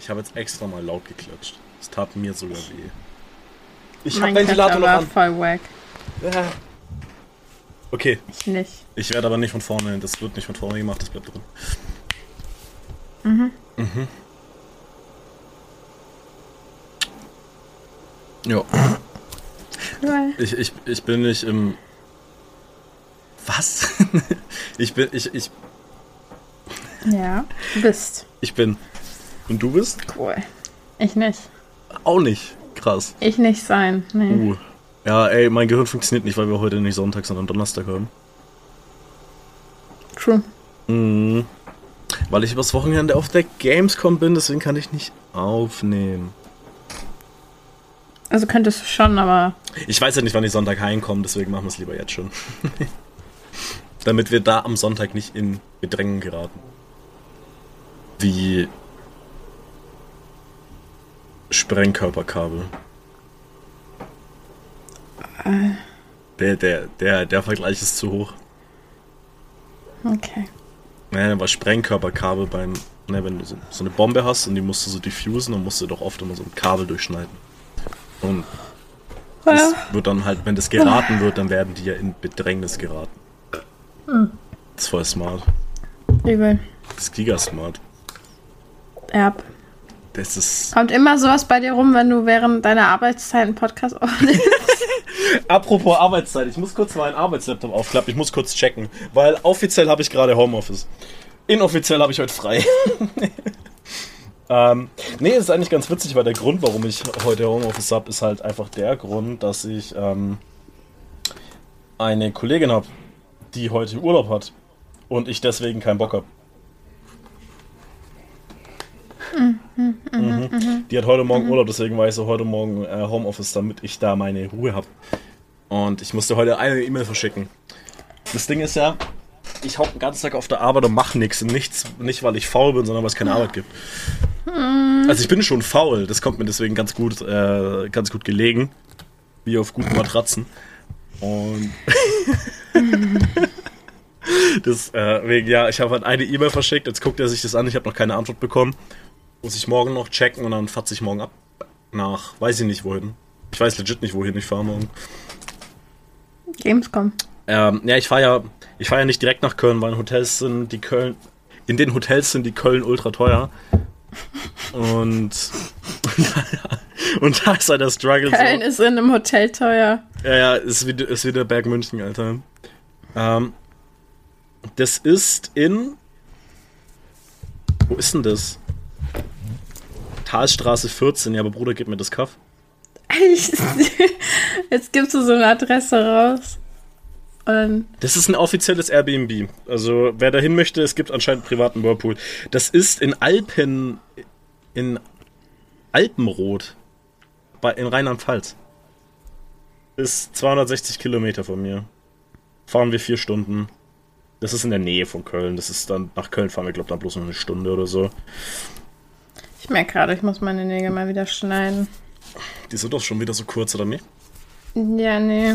Ich habe jetzt extra mal laut geklatscht. Es tat mir sogar weh. Ich Mein habe Ventilator noch an. voll wack. Ja. Okay, Ich nicht. ich werde aber nicht von vorne, das wird nicht von vorne gemacht, das bleibt drin. Mhm. Ja, Cool. ich, ich, ich bin nicht im. Was? ich bin, ich, ich, Ja, du bist. ich bin. Und du bist? Cool. Ich nicht. Auch nicht. Krass. Ich nicht sein. Nee. Uh. Ja, ey, mein Gehirn funktioniert nicht, weil wir heute nicht Sonntag, sondern Donnerstag haben. True. Mhm. Weil ich übers Wochenende auf der Gamescom bin, deswegen kann ich nicht aufnehmen. Also könntest du schon, aber Ich weiß ja nicht, wann ich Sonntag heimkomme, deswegen machen wir es lieber jetzt schon. Damit wir da am Sonntag nicht in Bedrängen geraten. Wie Sprengkörperkabel. Der, der, der, der Vergleich ist zu hoch. okay. Naja, aber Sprengkörperkabel beim, ne, wenn du so, so eine Bombe hast und die musst du so diffusen, dann musst du doch oft immer so ein Kabel durchschneiden. Und das wird dann halt, wenn das geraten wird, dann werden die ja in Bedrängnis geraten. Das ist voll smart. Übel. Das ist gigasmart. Erb. Das ist. Kommt immer sowas bei dir rum, wenn du während deiner Arbeitszeit einen Podcast aufnimmst? Apropos Arbeitszeit, ich muss kurz meinen Arbeitslaptop aufklappen, ich muss kurz checken, weil offiziell habe ich gerade Homeoffice. Inoffiziell habe ich heute frei. ähm, nee, ist eigentlich ganz witzig, weil der Grund, warum ich heute Homeoffice habe, ist halt einfach der Grund, dass ich ähm, eine Kollegin habe, die heute Urlaub hat und ich deswegen keinen Bock habe. Mhm. Die hat heute Morgen Urlaub, deswegen war ich so heute Morgen äh, Homeoffice, damit ich da meine Ruhe habe. Und ich musste heute eine E-Mail verschicken. Das Ding ist ja, ich hocke den ganzen Tag auf der Arbeit und mache nichts. Nichts, nicht weil ich faul bin, sondern weil es keine Arbeit gibt. Also ich bin schon faul, das kommt mir deswegen ganz gut, äh, ganz gut gelegen. Wie auf guten Matratzen. Und deswegen, ja, ich habe halt eine E-Mail verschickt, jetzt guckt er sich das an, ich habe noch keine Antwort bekommen. Muss ich morgen noch checken und dann fatze ich morgen ab. Nach, weiß ich nicht wohin. Ich weiß legit nicht, wohin ich fahre morgen. Gamescom. Ähm, ja, ich fahre ja, ich fahre ja nicht direkt nach Köln, weil in Hotels sind die Köln, in den Hotels sind die Köln ultra teuer. Und, und da ist halt der Struggle Köln so. ist in einem Hotel teuer. Ja, ja, ist wie, ist wie der Berg München, Alter. Ähm, das ist in, wo ist denn das? Talstraße 14, ja, aber Bruder, gib mir das Kaff. Jetzt gibst du so eine Adresse raus. Und Das ist ein offizielles Airbnb. Also, wer dahin möchte, es gibt anscheinend einen privaten Whirlpool. Das ist in Alpen, in Alpenrot, bei, in Rheinland-Pfalz. Ist 260 Kilometer von mir. Fahren wir vier Stunden. Das ist in der Nähe von Köln. Das ist dann, nach Köln fahren wir, glaube ich, dann bloß noch eine Stunde oder so. Ich merke gerade, ich muss meine Nägel mal wieder schneiden. Die sind doch schon wieder so kurz, oder nicht? Ja, nee.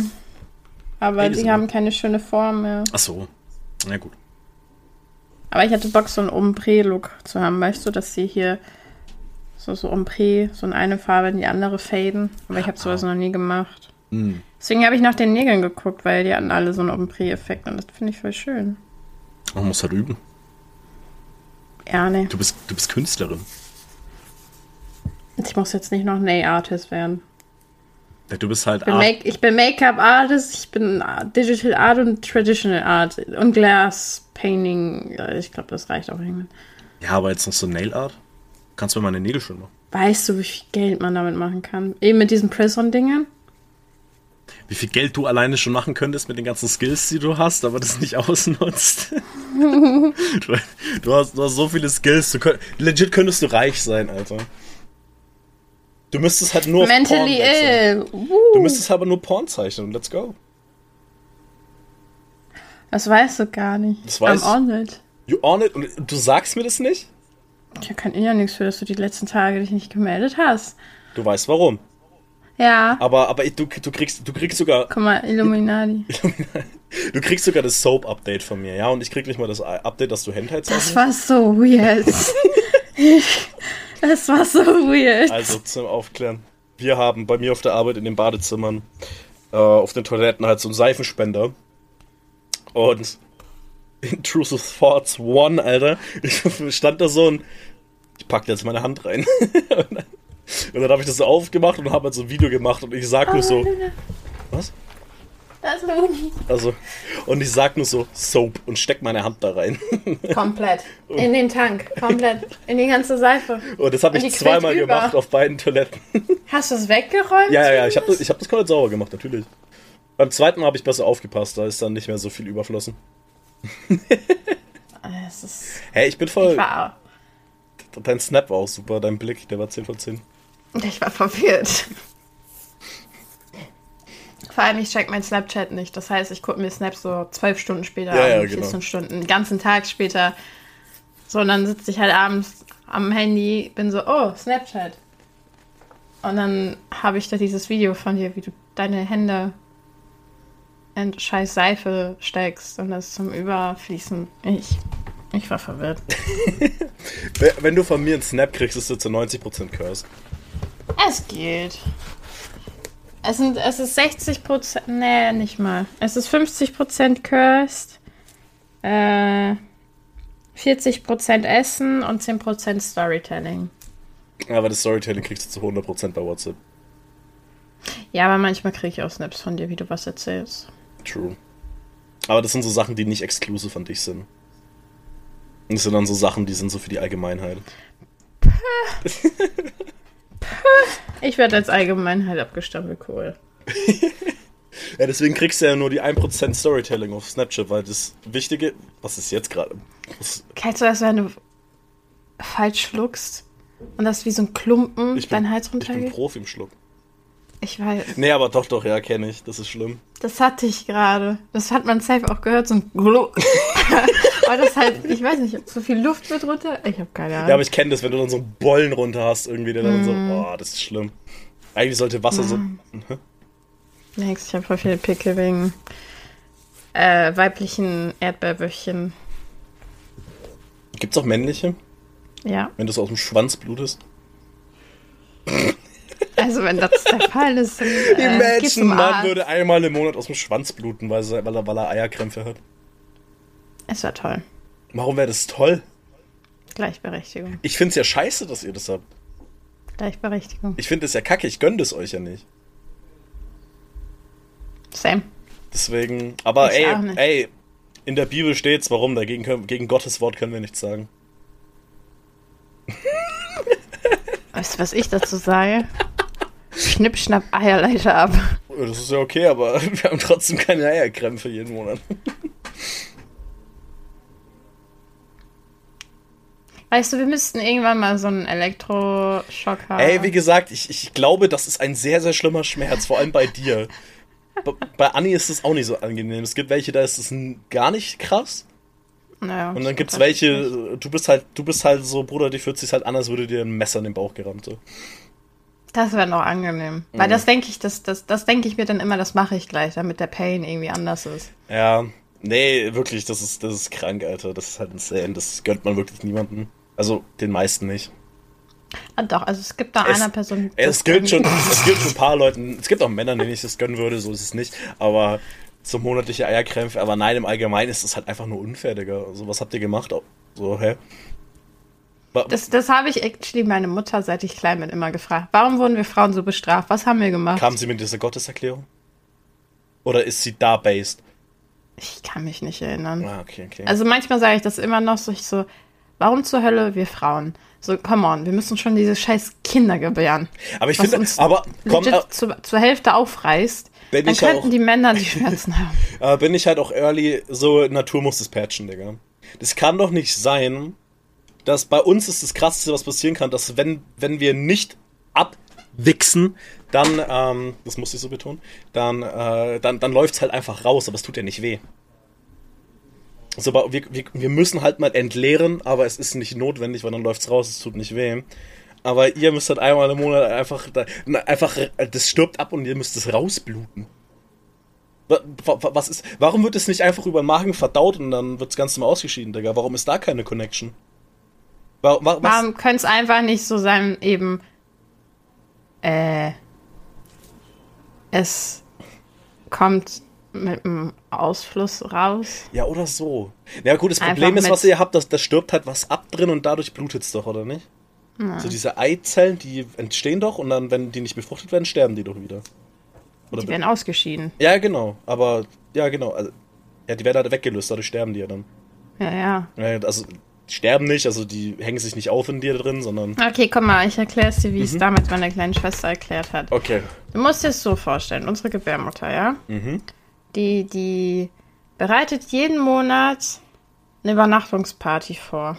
Aber Hey, die die haben keine schöne Form mehr. Ach so. Na gut. Aber ich hatte Bock, so einen Ombre-Look zu haben. Weißt du, dass sie hier so, so Ombre, so in eine Farbe in die andere faden. Aber ich habe sowas noch nie gemacht. Hm. Deswegen habe ich nach den Nägeln geguckt, weil die hatten alle so einen Ombre-Effekt und das finde ich voll schön. Man muss halt üben. Ja, nee. Du bist, du bist Künstlerin. Ich muss jetzt nicht noch Nail-Artist werden. Ja, Du bist halt Ich bin, Art- Make ich bin Make-up-Artist, ich bin Digital Art und Traditional Art und Glass Painting. Ich glaube, das reicht auch irgendwann. Ja, aber jetzt noch so Nail Art? Kannst du mir meine Nägel schön machen? Weißt du, wie viel Geld man damit machen kann? Eben mit diesen Press-on-Dingern? Wie viel Geld du alleine schon machen könntest mit den ganzen Skills, die du hast, aber das nicht ausnutzt. du, du, hast, du hast so viele Skills. Du könnt, legit könntest du reich sein, Alter. Du müsstest halt nur auf Mentally Porn wechseln. ill. Uh. Du müsstest aber nur Porn zeichnen. Let's go. Das weißt du gar nicht. Das weiß I'm on it. You on it? Und du sagst mir das nicht? Ich kann ja nichts für, dass du die letzten Tage dich nicht gemeldet hast. Du weißt warum. Ja. Aber, aber du, du, kriegst, du kriegst sogar Guck mal, Illuminati. du kriegst sogar das Soap-Update von mir, ja? Und ich krieg nicht mal das Update, dass du Hentai Das zeichnest. war so weird. ich Es war so weird. Also zum Aufklären. Wir haben bei mir auf der Arbeit in den Badezimmern äh, auf den Toiletten halt so einen Seifenspender. Und Intrusive Thoughts One, Alter. Ich stand da so und ich packte jetzt meine Hand rein. und dann, dann habe ich das so aufgemacht und habe halt so ein Video gemacht und ich sag nur so. Was? Das ist Luni. Also, und ich sag nur so Soap und steck meine Hand da rein. Komplett. In den Tank. Komplett. In die ganze Seife. Und das habe ich zweimal über. gemacht auf beiden Toiletten. Hast du es weggeräumt? Ja, ja, ja, ich habe das, ich hab das komplett sauber gemacht, natürlich. Beim zweiten Mal habe ich besser aufgepasst, da ist dann nicht mehr so viel überflossen. Es ist, Hey, ich bin voll. ich, war, Dein Snap war auch super, dein Blick, der war 10 von 10. ich war verwirrt. Vor allem, ich check mein Snapchat nicht. Das heißt, ich gucke mir Snaps so zwölf Stunden später Ja, ja, an, genau. 14 Stunden, einen ganzen Tag später. So, und dann sitze ich halt abends am Handy, bin so, oh, Snapchat. Und dann habe ich da dieses Video von dir, wie du deine Hände in scheiß Seife steckst und das zum Überfließen. Ich, ich war verwirrt. Wenn du von mir einen Snap kriegst, ist du zu 90% cursed. Es geht. Es, sind, es ist 60 Prozent. Nee, nicht mal. Es ist 50 Prozent Cursed. Äh, 40 Prozent Essen und 10 Prozent Storytelling. Aber das Storytelling kriegst du zu 100% bei WhatsApp. Ja, aber manchmal kriege ich auch Snaps von dir, wie du was erzählst. True. Aber das sind so Sachen, die nicht exklusiv von dich sind. Das sind dann so Sachen, die sind so für die Allgemeinheit. Ich werde als Allgemeinheit abgestempelt, cool. Ja, deswegen kriegst du ja nur die 1% Storytelling auf Snapchat, weil das Wichtige, was ist jetzt gerade? Kennst du das, wenn du falsch schluckst und das wie so ein Klumpen Ich bin, dein Hals ich bin runtergeht? Profi im Schluck. Ich weiß. Nee, aber doch, doch, ja, kenne ich. Das ist schlimm. Das hatte ich gerade. Das hat man safe auch gehört, so ein Weil das halt, ich weiß nicht, so viel Luft wird runter. Ich habe keine Ahnung. Ja, aber ich kenne das, wenn du dann so einen Bollen runter hast, irgendwie, der dann so, Mhm. boah, das ist schlimm. Eigentlich sollte Wasser so. Next, ich habe voll viele Pickel wegen äh, weiblichen Erdbeerwürchen. Gibt's auch männliche, Ja, wenn du so aus dem Schwanz blutest? also wenn das der Fall ist, dann äh, Imagine, Mann Arzt. würde einmal im Monat aus dem Schwanz bluten, weil, er, weil er Eierkrämpfe hat. Es war toll. Warum wäre das toll? Gleichberechtigung. Ich find's ja scheiße, dass ihr das habt. Gleichberechtigung. Ich finde es ja kacke, ich gönn das euch ja nicht. Same. Deswegen, aber Ich ey, ey, in der Bibel steht's, warum? Dagegen können, gegen Gottes Wort können wir nichts sagen. Weißt du, was ich dazu sage? Schnipp, schnapp, Eierleiter ab. Das ist ja okay, aber wir haben trotzdem keine Eierkrämpfe jeden Monat. Weißt du, wir müssten irgendwann mal so einen Elektroschock haben. Ey, wie gesagt, ich, ich glaube, das ist ein sehr, sehr schlimmer Schmerz, vor allem bei dir. Bei, Anni ist es auch nicht so angenehm. Es gibt welche, da ist es gar nicht krass. Naja, Und dann glaub, das ist welche, du bist halt, du bist halt so, Bruder, die fühlt sich halt an, als würde dir ein Messer in den Bauch gerammt. So. Das wäre noch angenehm. Mhm. Weil das denke ich, das, das, das denke ich mir dann immer, das mache ich gleich, damit der Pain irgendwie anders ist. Ja, nee, wirklich, das ist, das ist krank, Alter. Das ist halt insane. Das gönnt man wirklich niemanden. Also den meisten nicht. Ah, doch, also es gibt da Es- einer Person. Es gilt schon, es gilt schon ein paar Leuten. Es gibt auch Männer, denen ich das gönnen würde, so ist es nicht. Aber so monatliche Eierkrämpfe, aber nein, im Allgemeinen ist es halt einfach nur unfair, Digga. So, was habt ihr gemacht? So, hä? Das, das habe ich actually meine Mutter, seit ich klein bin, immer gefragt. Warum wurden wir Frauen so bestraft? Was haben wir gemacht? Kam sie mit dieser Gotteserklärung? Oder ist sie da based? Ich kann mich nicht erinnern. Ah, okay, okay. Also manchmal sage ich das immer noch so, ich so, warum zur Hölle wir Frauen? So, come on, wir müssen schon diese scheiß Kinder gebären. aber ich finde, aber komm, äh, zu, zur Hälfte aufreißt, dann könnten auch- die Männer die Schmerzen haben. äh, bin ich halt auch early, so Natur muss es patchen, Digga. Das kann doch nicht sein, dass bei uns ist das krasseste, was passieren kann, dass wenn, wenn wir nicht abwichsen, dann, ähm, das muss ich so betonen, dann, äh, dann, dann läuft's halt einfach raus, aber es tut ja nicht weh. So, aber wir, wir, wir müssen halt mal entleeren, aber es ist nicht notwendig, weil dann läuft's raus, es tut nicht weh. Aber ihr müsst halt einmal im Monat einfach, einfach, äh, das stirbt ab und ihr müsst es rausbluten. Wa- wa- Was ist, warum wird es nicht einfach über den Magen verdaut und dann wird das Ganze mal ausgeschieden, Digga? Warum ist da keine Connection? Wa- wa- was? Warum könnte es einfach nicht so sein, eben, äh, es kommt mit einem Ausfluss raus? Ja, oder so. Ja, gut, das Problem ist, was ihr habt, dass da stirbt halt was ab drin und dadurch blutet es doch, oder nicht? So diese Eizellen, die entstehen doch und dann, wenn die nicht befruchtet werden, sterben die doch wieder. Oder Die werden ausgeschieden. ja, genau. Aber, ja, genau. Also, ja, die werden halt weggelöst, dadurch sterben die ja dann. Ja, ja. Ja, also, sterben nicht, also die hängen sich nicht auf in dir drin, sondern. Okay, komm mal, ich erkläre es dir, wie Mhm. es damals meiner kleinen Schwester erklärt hat. Okay. Du musst dir es so vorstellen, unsere Gebärmutter, ja? Mhm. Die, die bereitet jeden Monat eine Übernachtungsparty vor.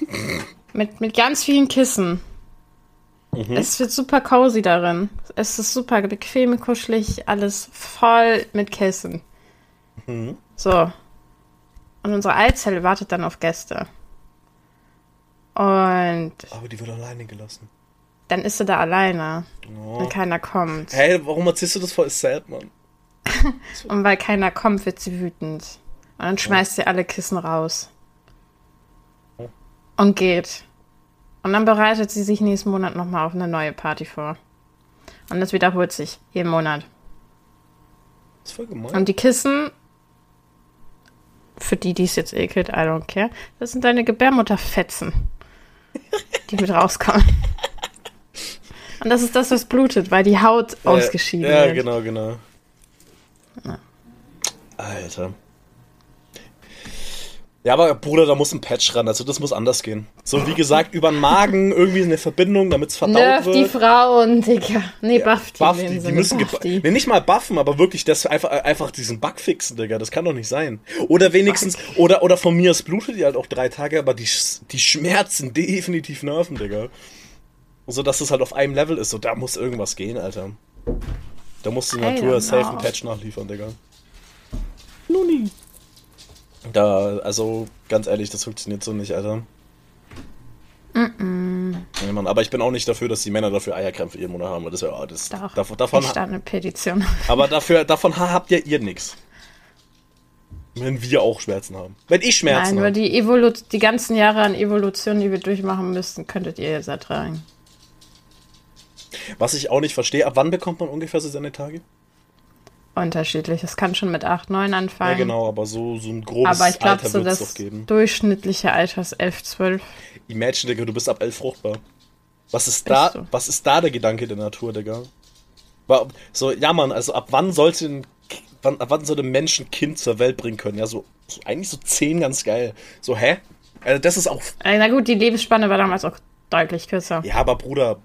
mit, mit ganz vielen Kissen. Mhm. Es wird super cozy darin. Es ist super bequem, kuschelig, alles voll mit Kissen. Mhm. So. Und unsere Eizelle wartet dann auf Gäste. Und Aber die wird alleine gelassen. dann ist sie da alleine, Oh. wenn keiner kommt. Hey, warum erzählst du das voll sad, Mann? Und weil keiner kommt, wird sie wütend. Und dann schmeißt sie alle Kissen raus. Oh. Und geht. Und dann bereitet sie sich nächsten Monat nochmal auf eine neue Party vor. Und das wiederholt sich jeden Monat. Das ist voll gemein. Und die Kissen, für die, die es jetzt ekelt, I don't care, das sind deine Gebärmutterfetzen, die mit rauskommen. Und das ist das, was blutet, weil die Haut ausgeschieden ja, wird. Ja, genau, genau. Alter. Ja, aber Bruder, da muss ein Patch ran, also das muss anders gehen. So, wie gesagt, über den Magen irgendwie eine Verbindung, damit es verdaut Nerv wird. die Frauen, Digga. Nee, buff die. Buff die, die müssen buff die. nee, nicht mal buffen, aber wirklich das einfach, einfach diesen Bug fixen, Digga. Das kann doch nicht sein. Oder wenigstens, oder, oder von mir, es blutet die halt auch drei Tage, aber die, die Schmerzen definitiv nerven, Digga. So dass es halt auf einem Level ist. So, da muss irgendwas gehen, Alter. Da muss die Natur safe einen Patch nachliefern, Digga. Nuni. Da, also, ganz ehrlich, das funktioniert so nicht, Alter. Nee, Mann, aber ich bin auch nicht dafür, dass die Männer dafür Eierkrämpfe Monat haben. weil Das ist ja, das, Doch, davon, davon, ich eine Petition. aber dafür, davon ha- habt ja ihr nichts. Wenn wir auch Schmerzen haben. Wenn ich Schmerzen Nein, nur habe. die, Evolu die ganzen Jahre an Evolution, die wir durchmachen müssten, könntet ihr jetzt ertragen. Was ich auch nicht verstehe, ab wann bekommt man ungefähr so seine Tage? Unterschiedlich. Es kann schon mit 8, 9 anfangen. Ja, genau, aber so, so ein grobes Aber ich glaube, Alter so wird es das doch geben. durchschnittliche Alter ist 11, 12. Imagine, Digga, du bist ab 11 fruchtbar. Was ist da, so. was ist da der Gedanke der Natur, Digga? So, ja, Mann, also ab wann sollte ein, wann, ab wann soll ein Mensch ein Kind zur Welt bringen können? Ja, so, so eigentlich so 10 ganz geil. So, hä? Also das ist auch Äh, na gut, die Lebensspanne war damals auch deutlich kürzer. Ja, aber Bruder,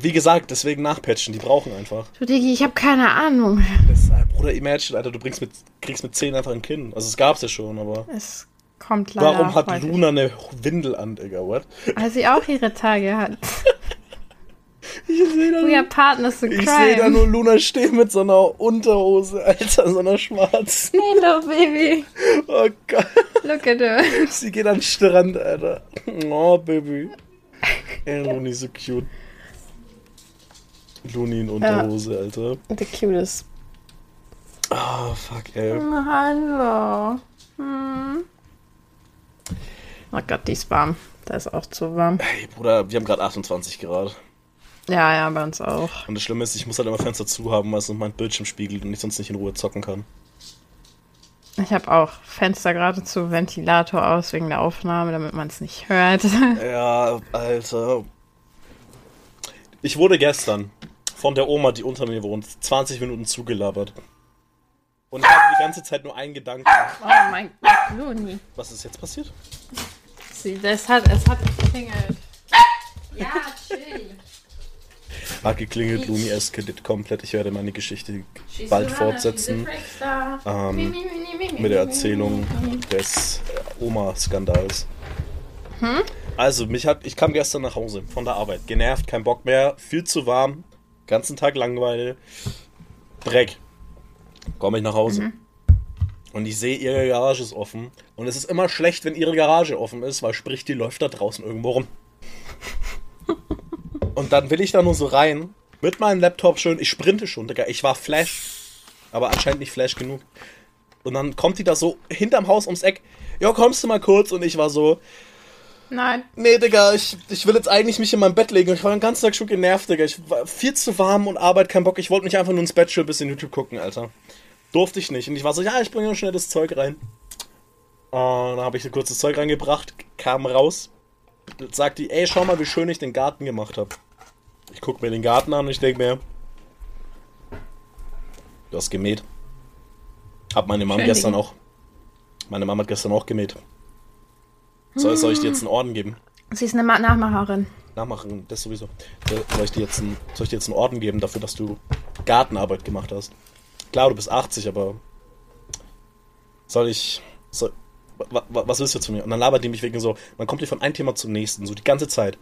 wie gesagt, deswegen nachpatchen, die brauchen einfach. Du, Digi, ich habe keine Ahnung. Das, äh, Bruder, imagine, Alter, du bringst mit, kriegst mit 10 einfach ein Kind. Also es gab's ja schon, aber. Es kommt leider Warum hat häufig. Luna eine Windel an, Digga, what? Weil sie auch ihre Tage hat. Ich sehe da, are partners in ich seh da nur Luna stehen mit so einer Unterhose, Alter, so einer schwarzen. Hello, baby. Oh Gott, Look at her. sie geht an den Strand, Alter. Oh, Baby. Ey, Luni, so cute. Luni in Unterhose, Alter. The cutest. Oh, fuck, ey. Hallo. Hm. Oh Gott, die ist warm. Da ist auch zu warm. Hey, Bruder, wir haben gerade 28 Grad. Ja, ja, bei uns auch. Und das Schlimme ist, ich muss halt immer Fenster zu haben, weil es noch mein Bildschirm spiegelt und ich sonst nicht in Ruhe zocken kann. Ich habe auch Fenster gerade zu Ventilator aus wegen der Aufnahme, damit man es nicht hört. Ja, Alter. Ich wurde gestern von der Oma, die unter mir wohnt, 20 Minuten zugelabert. Und ich hatte die ganze Zeit nur einen Gedanken. Oh mein Gott, Luni. Was ist jetzt passiert? Sie, das hat, es hat geklingelt. Ja, chill. Hat geklingelt, Luni eskaliert komplett. Ich werde meine Geschichte bald fortsetzen ähm, mit der Erzählung des Oma-Skandals. Also, mich hat, ich kam gestern nach Hause von der Arbeit. Genervt, kein Bock mehr, viel zu warm, ganzen Tag Langeweile, Dreck. Komme ich nach Hause. Und ich sehe, ihre Garage ist offen. Und es ist immer schlecht, wenn ihre Garage offen ist, weil sprich, die läuft da draußen irgendwo rum. Und dann will ich da nur so rein, mit meinem Laptop schön, ich sprinte schon, Digga. Ich war Flash, aber anscheinend nicht Flash genug. Und dann kommt die da so hinterm Haus ums Eck. Ja, kommst du mal kurz? Und ich war so, Nein. Nee, Digga, ich, ich will jetzt eigentlich mich in mein Bett legen. Ich war den ganzen Tag schon genervt, Digga. Ich war viel zu warm und Arbeit, kein Bock. Ich wollte mich einfach nur ins Bett ein bisschen YouTube gucken, Alter. Durfte ich nicht. Und ich war so, ja, ich bringe noch schnell das Zeug rein. Und dann habe ich ein kurzes Zeug reingebracht, kam raus, sagt die, ey, schau mal, wie schön ich den Garten gemacht habe. Ich guck mir den Garten an und ich denke mir, du hast gemäht. Hab meine Mom Schön, gestern Digga. auch. Meine Mama hat gestern auch gemäht. Soll, soll ich dir jetzt einen Orden geben? Sie ist eine Ma- Nachmacherin. Nachmachen, das sowieso. Soll ich, dir jetzt einen, soll ich dir jetzt einen Orden geben dafür, dass du Gartenarbeit gemacht hast? Klar, du bist 80, aber soll ich. Soll, wa, wa, was willst du zu mir? Und dann labert die mich wegen so, man kommt hier von einem Thema zum nächsten, so die ganze Zeit.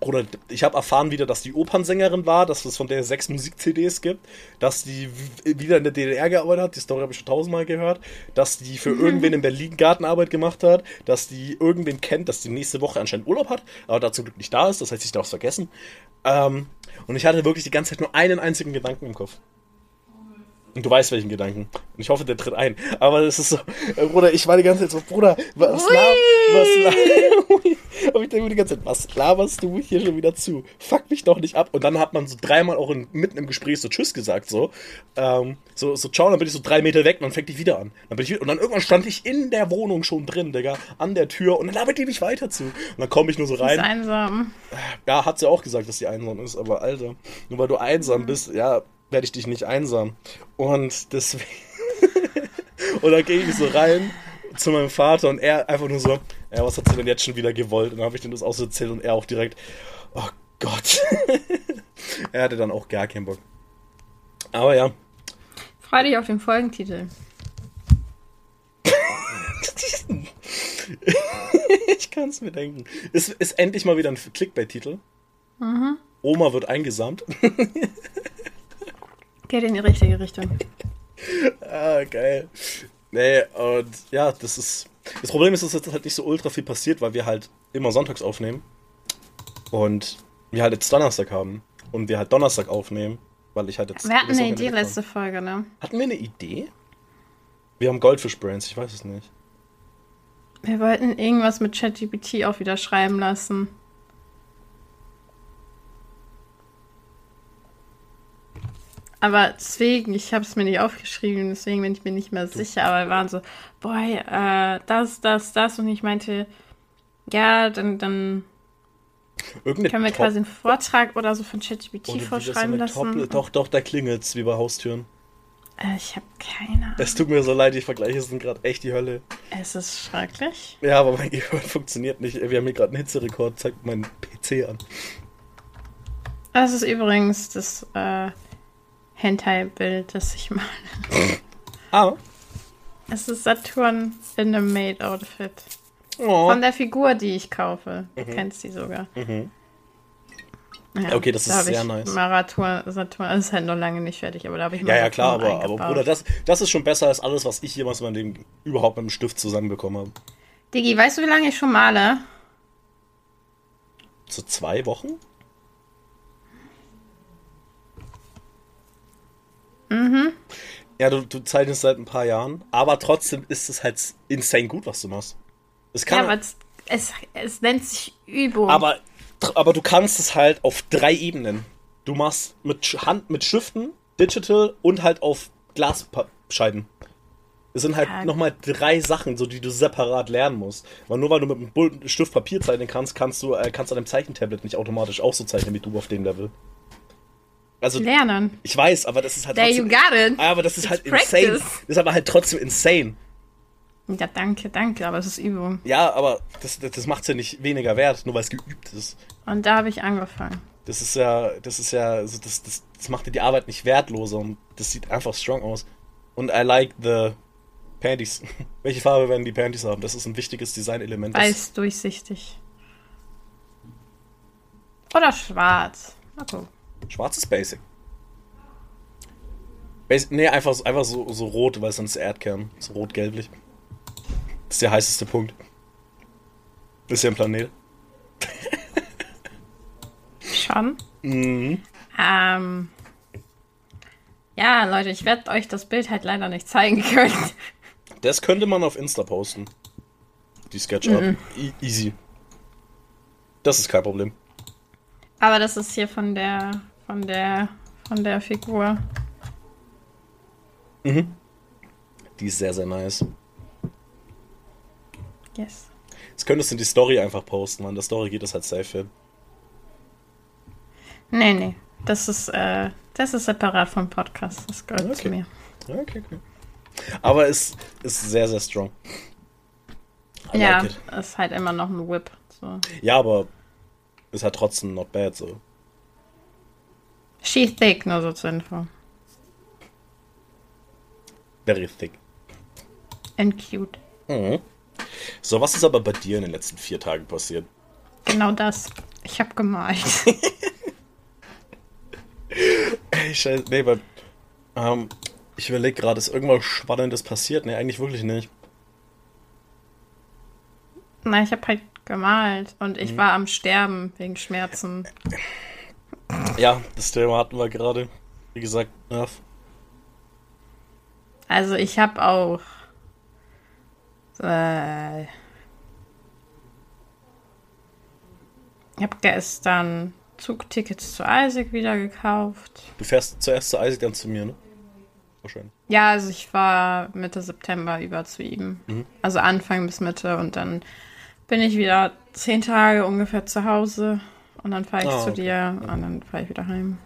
Bruder, ich habe erfahren wieder, dass die Opernsängerin war, dass es von der sechs Musik-CDs gibt, dass die wieder in der DDR gearbeitet hat, die Story habe ich schon tausendmal gehört, dass die für irgendwen in Berlin Gartenarbeit gemacht hat, dass die irgendwen kennt, dass die nächste Woche anscheinend Urlaub hat, aber da zum Glück nicht da ist, das heißt, ich darf es vergessen. Ähm, und ich hatte wirklich die ganze Zeit nur einen einzigen Gedanken im Kopf. Und du weißt welchen Gedanken. Und ich hoffe, der tritt ein. Aber es ist so, äh, Bruder, ich war die ganze Zeit so, Bruder, was Ui. lab, was lab, Aber ich denke mir die ganze Zeit, was laberst du hier schon wieder zu? Fuck mich doch nicht ab. Und dann hat man so dreimal auch in, mitten im Gespräch so Tschüss gesagt, so. Ähm, so, so, ciao, dann bin ich so drei Meter weg und dann fängt die wieder an. Dann bin ich wieder, und dann irgendwann stand ich in der Wohnung schon drin, Digga, an der Tür und dann labert die mich weiter zu. Und dann komme ich nur so Ist rein. einsam. Ja, hat sie auch gesagt, dass sie einsam ist, aber Alter, nur weil du einsam bist, ja, werde ich dich nicht einsam. Und deswegen. und dann gehe ich so rein zu meinem Vater und er einfach nur so, ja, was hat sie denn jetzt schon wieder gewollt? Und dann habe ich dem das auch so erzählt und er auch direkt, oh Gott. er hatte dann auch gar keinen Bock. Aber ja, Freu dich auf den Folgentitel. ich kann es mir denken. Ist, ist endlich mal wieder ein Clickbait-Titel. Oma wird eingesamt. Geht in die richtige Richtung. Ah, geil. Nee, und ja, das ist. Das Problem ist, dass jetzt halt nicht so ultra viel passiert, weil wir halt immer sonntags aufnehmen. Und wir halt jetzt Donnerstag haben. Und wir halt Donnerstag aufnehmen, weil ich halt jetzt. Wir hatten eine Idee letzte Folge, ne? Hatten wir eine Idee? Wir haben Goldfish-Brands, ich weiß es nicht. Wir wollten irgendwas mit ChatGPT auch wieder schreiben lassen. Aber deswegen, ich habe es mir nicht aufgeschrieben, deswegen bin ich mir nicht mehr sicher. Aber wir waren so, boah, äh, das, das, das. Und ich meinte, ja, dann, dann Irgendeine können wir Top- quasi einen Vortrag oder so von ChatGPT wie das so vorschreiben lassen. Top- Doch, doch, da klingelt's wie bei Haustüren. Äh, ich habe keine Ahnung. Es tut mir so leid, die Vergleiche sind gerade echt die Hölle. Es ist schrecklich. Ja, aber mein Gehirn funktioniert nicht. Wir haben hier gerade einen Hitzerekord, zeigt mein PC an. Das ist übrigens das äh, Hentai-Bild, das ich male. Ah. Es ist Saturn in einem Maid-Outfit. Oh. Von der Figur, die ich kaufe. Du kennst die sogar. Mhm. Ja, Okay, das da ist sehr ich nice. Saturn, Saturn, das ist halt noch lange nicht fertig, aber da habe ich Ja, ja, klar, aber, aber. Bruder, das, das ist schon besser als alles, was ich jemals meinem Leben überhaupt mit dem Stift zusammenbekommen habe. Digi, weißt du, wie lange ich schon male? So zwei Wochen? Mhm. Ja, du, du zeichnest seit ein paar Jahren, aber trotzdem ist es halt insane gut, was du machst. Es Ja, kann, aber es, es, es nennt sich Übung. aber, aber du kannst es halt auf drei Ebenen. Du machst mit Hand, mit Stiften, Digital und halt auf Glasscheiben. Es sind halt Ja. nochmal drei Sachen, so die du separat lernen musst. Weil nur weil du mit einem Stift Papier zeichnen kannst, kannst du äh, kannst an einem Zeichentablet nicht automatisch auch so zeichnen wie du auf dem Level. Also Lernen. ich weiß, aber das ist halt There you trotzdem, got it. aber das ist It's halt practice. insane. Das ist aber halt trotzdem insane. Ja, danke, danke, aber es ist Übung. Ja, aber das, das, das macht's ja nicht weniger wert, nur weil es geübt ist. Und da habe ich angefangen. Das ist ja, das ist ja, also das, das, das macht dir die Arbeit nicht wertloser und das sieht einfach strong aus. Und I like the Panties. Welche Farbe werden die Panties haben? Das ist ein wichtiges Designelement. Weiß durchsichtig. Oder schwarz. Mal gucken. Schwarz ist basic. Basic nee, einfach, so- einfach so, so rot, weil es sonst Erdkern. So rot-gelblich. Das ist der heißeste Punkt. Das ist ja ein Planet. Schon. Mhm. Ähm. Ja, Leute, ich werde euch das Bild halt leider nicht zeigen können. Das könnte man auf Insta posten. Die SketchUp. E easy. Das ist kein Problem. Aber das ist hier von der, von der, von der Figur. Mhm. Die ist sehr, sehr nice. Yes. Jetzt könntest du in die Story einfach posten, weil in der Story geht es halt safe hin. Nee, nee. Das ist, äh, das ist separat vom Podcast. Das gehört Okay. zu mir. Okay, okay. Aber es ist sehr, sehr strong. I ja, like ist halt immer noch ein Whip. So. Ja, aber ist halt trotzdem not bad so. She thick, nur so zur Info. Very thick. And cute. Mhm. So, was ist aber bei dir in den letzten vier Tagen passiert? Genau das. Ich hab gemalt. Ey, scheiße. Nee, weil. Ähm, ich überlege gerade, ist irgendwas Spannendes passiert? Nee, eigentlich wirklich nicht. Na, ich hab halt gemalt und ich war am Sterben wegen Schmerzen. Ja, das Thema hatten wir gerade. Wie gesagt, Nerv. Also ich hab auch. Äh, ich hab gestern Zugtickets zu Isaac wieder gekauft. Du fährst zuerst zu Isaac, dann zu mir, ne? Wahrscheinlich. Ja, also ich war Mitte September über zu ihm. Mhm. Also Anfang bis Mitte und dann bin ich wieder zehn Tage ungefähr zu Hause und dann fahre ich Ah, zu okay. dir und dann fahre ich wieder heim.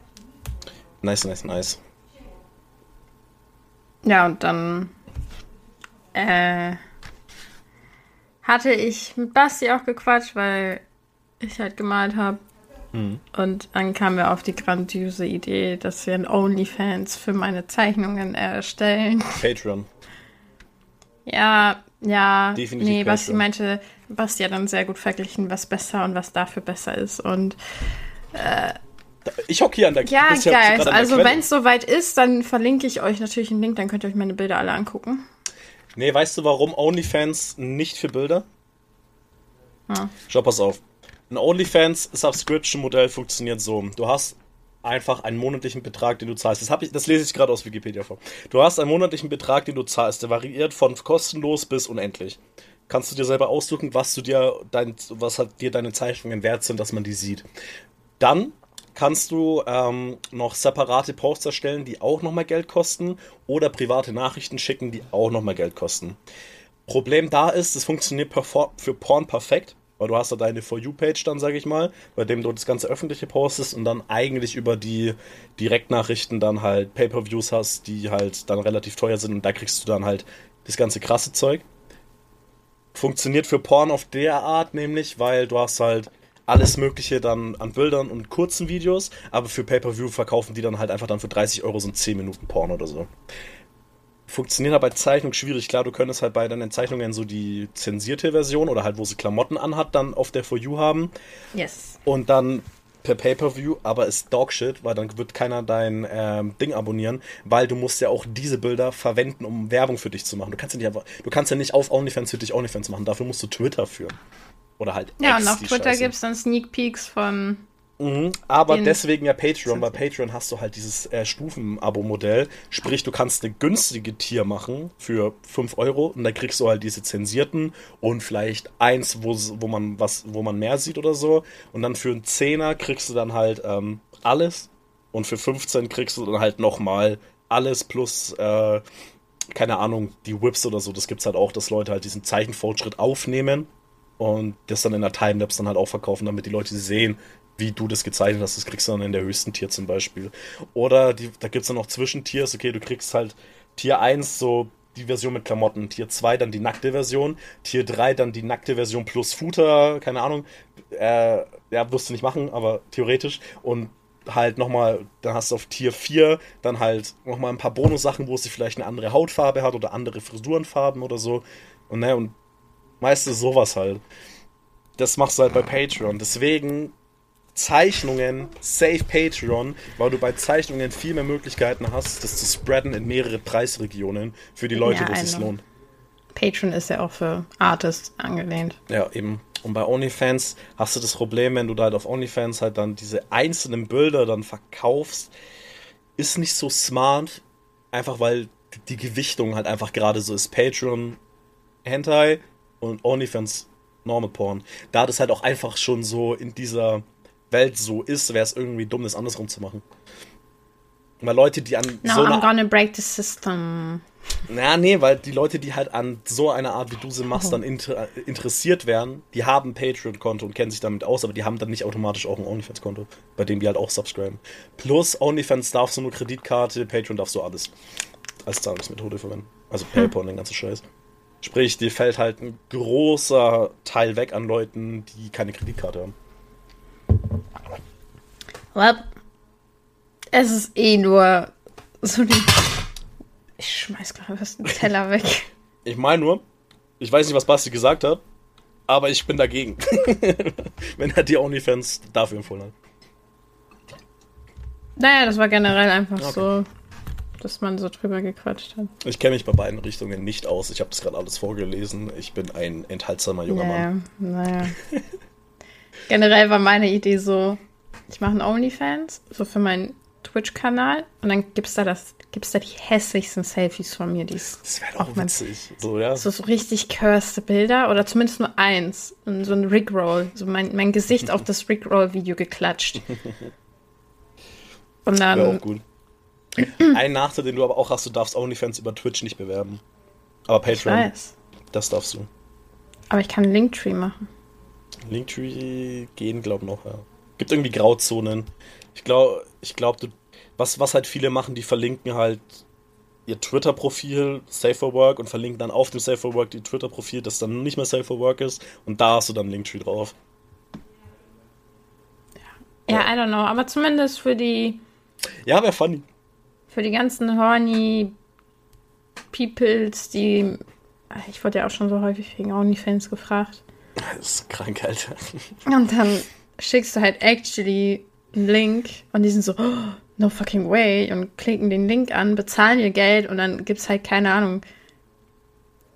Nice, nice, nice. Ja, und dann äh, hatte ich mit Basti auch gequatscht, weil ich halt gemalt habe. Mhm. Und dann kamen wir auf die grandiose Idee, dass wir ein OnlyFans für meine Zeichnungen erstellen. Patreon. Ja, ja. Definitiv nee, Basti meinte, Basti hat dann sehr gut verglichen, was besser und was dafür besser ist. Und Ich hock hier an der ja, ich geil. Also wenn es soweit ist, dann verlinke ich euch natürlich einen Link, dann könnt ihr euch meine Bilder alle angucken. Nee, weißt du, warum OnlyFans nicht für Bilder? Ja. Schau, pass auf. Ein OnlyFans-Subscription-Modell funktioniert so. Du hast einfach einen monatlichen Betrag, den du zahlst. Das, ich, das lese ich gerade aus Wikipedia vor. Du hast einen monatlichen Betrag, den du zahlst. Der variiert von kostenlos bis unendlich. Kannst du dir selber aussuchen, was du dir dein, was halt dir deine Zeichnungen wert sind, dass man die sieht. Dann kannst du ähm, noch separate Posts erstellen, die auch nochmal Geld kosten, oder private Nachrichten schicken, die auch nochmal Geld kosten. Problem da ist, es funktioniert für Porn perfekt, weil du hast da deine For You-Page dann, sage ich mal, bei dem du das ganze Öffentliche postest und dann eigentlich über die Direktnachrichten dann halt Pay-Per-Views hast, die halt dann relativ teuer sind und da kriegst du dann halt das ganze krasse Zeug. Funktioniert für Porn auf der Art nämlich, weil du hast halt alles Mögliche dann an Bildern und kurzen Videos, aber für Pay-Per-View verkaufen die dann halt einfach dann für 30 Euro so ein 10 Minuten Porn oder so. Funktioniert aber bei Zeichnung schwierig. Klar, du könntest halt bei deinen Zeichnungen so die zensierte Version oder halt, wo sie Klamotten anhat, dann auf der For You haben Yes. und dann per Pay-Per-View, aber ist Dogshit, weil dann wird keiner dein ähm, Ding abonnieren, weil du musst ja auch diese Bilder verwenden, um Werbung für dich zu machen. Du kannst ja nicht einfach, du kannst ja nicht auf OnlyFans für dich OnlyFans machen, dafür musst du Twitter führen. Oder halt Ja, X, und auf Twitter gibt es dann Sneak Peeks von. Mhm, aber Den- deswegen ja Patreon. Bei Patreon hast du halt dieses äh, Stufen-Abo-Modell. Sprich, du kannst eine günstige Tier machen für 5 Euro und dann kriegst du halt diese zensierten und vielleicht eins, wo, wo, man, was, wo man mehr sieht oder so. Und dann für einen Zehner kriegst du dann halt ähm, alles und für 15 kriegst du dann halt nochmal alles plus, äh, keine Ahnung, die Whips oder so. Das gibt's halt auch, dass Leute halt diesen Zeichenfortschritt aufnehmen und das dann in der Timelapse dann halt auch verkaufen, damit die Leute sehen, wie du das gezeichnet hast. Das kriegst du dann in der höchsten Tier zum Beispiel. Oder die, da gibt es dann noch Zwischentiers. Okay, du kriegst halt Tier 1 so die Version mit Klamotten, Tier 2 dann die nackte Version, Tier 3 dann die nackte Version plus Footer, keine Ahnung. Äh, ja, wirst du nicht machen, aber theoretisch. Und halt nochmal, dann hast du auf Tier 4 dann halt nochmal ein paar Bonussachen, wo sie vielleicht eine andere Hautfarbe hat oder andere Frisurenfarben oder so. Und ne, und meistens sowas halt. Das machst du halt bei Patreon. Deswegen Zeichnungen, save Patreon, weil du bei Zeichnungen viel mehr Möglichkeiten hast, das zu spreaden in mehrere Preisregionen für die Leute, Ja, wo es sich lohnt. Patreon ist ja auch für Artists angelehnt. Ja, eben. Und bei OnlyFans hast du das Problem, wenn du da halt auf OnlyFans halt dann diese einzelnen Bilder dann verkaufst, ist nicht so smart, einfach weil die Gewichtung halt einfach gerade so ist. Patreon Hentai und OnlyFans Normal Porn. Da das halt auch einfach schon so in dieser Welt so ist, wäre es irgendwie dumm, das andersrum zu machen. Weil Leute, die an No, so I'm gonna break the system. Na, nee, weil die Leute, die halt an so einer Art, wie du sie machst, Oh. dann inter interessiert werden, die haben ein Patreon-Konto und kennen sich damit aus, aber die haben dann nicht automatisch auch ein OnlyFans-Konto, bei dem die halt auch subscriben. Plus, OnlyFans darfst du nur Kreditkarte, Patreon darfst du alles als Zahlungsmethode verwenden. Also PayPal und den ganzen Scheiß. Sprich, dir fällt halt ein großer Teil weg an Leuten, die keine Kreditkarte haben. Well, es ist eh nur so die. Ich schmeiß gerade fast einen Teller weg. Ich meine nur, ich weiß nicht, was Basti gesagt hat, aber ich bin dagegen. Wenn er die OnlyFans dafür empfohlen hat. Naja, das war generell einfach Okay. so, dass man so drüber gequatscht hat. Ich kenne mich bei beiden Richtungen nicht aus. Ich habe das gerade alles vorgelesen. Ich bin ein enthaltsamer junger Mann. Naja, naja. generell war meine Idee so, ich mache einen OnlyFans, so für meinen Twitch-Kanal und dann gibt's da das, gibt's da die hässlichsten Selfies von mir, die Das wäre doch Auch mein- witzig. So, ja. so, so richtig cursed Bilder oder zumindest nur eins und so ein Rickroll, so mein, mein Gesicht auf das Rickroll-Video geklatscht. Und Wäre dann, auch gut. Ein Nachteil, den du aber auch hast, du darfst OnlyFans über Twitch nicht bewerben. Aber ich Patreon, weiß, das darfst du. aber ich kann Linktree machen. Linktree gehen, glaube noch, ja. Gibt irgendwie Grauzonen. Ich glaube, ich glaube, was, was halt viele machen, die verlinken halt ihr Twitter-Profil, Safe for Work, und verlinken dann auf dem Safe for Work ihr Twitter-Profil, das dann nicht mehr Safe for Work ist, und da hast du dann Linktree drauf. Ja, I don't know, aber zumindest für die, Ja, wäre funny. für die ganzen horny Peoples, die, ich wurde ja auch schon so häufig wegen OnlyFans gefragt. Das ist krank, Alter. Und dann schickst du halt actually einen Link und die sind so, oh, no fucking way und klicken den Link an, bezahlen ihr Geld und dann gibt's halt keine Ahnung.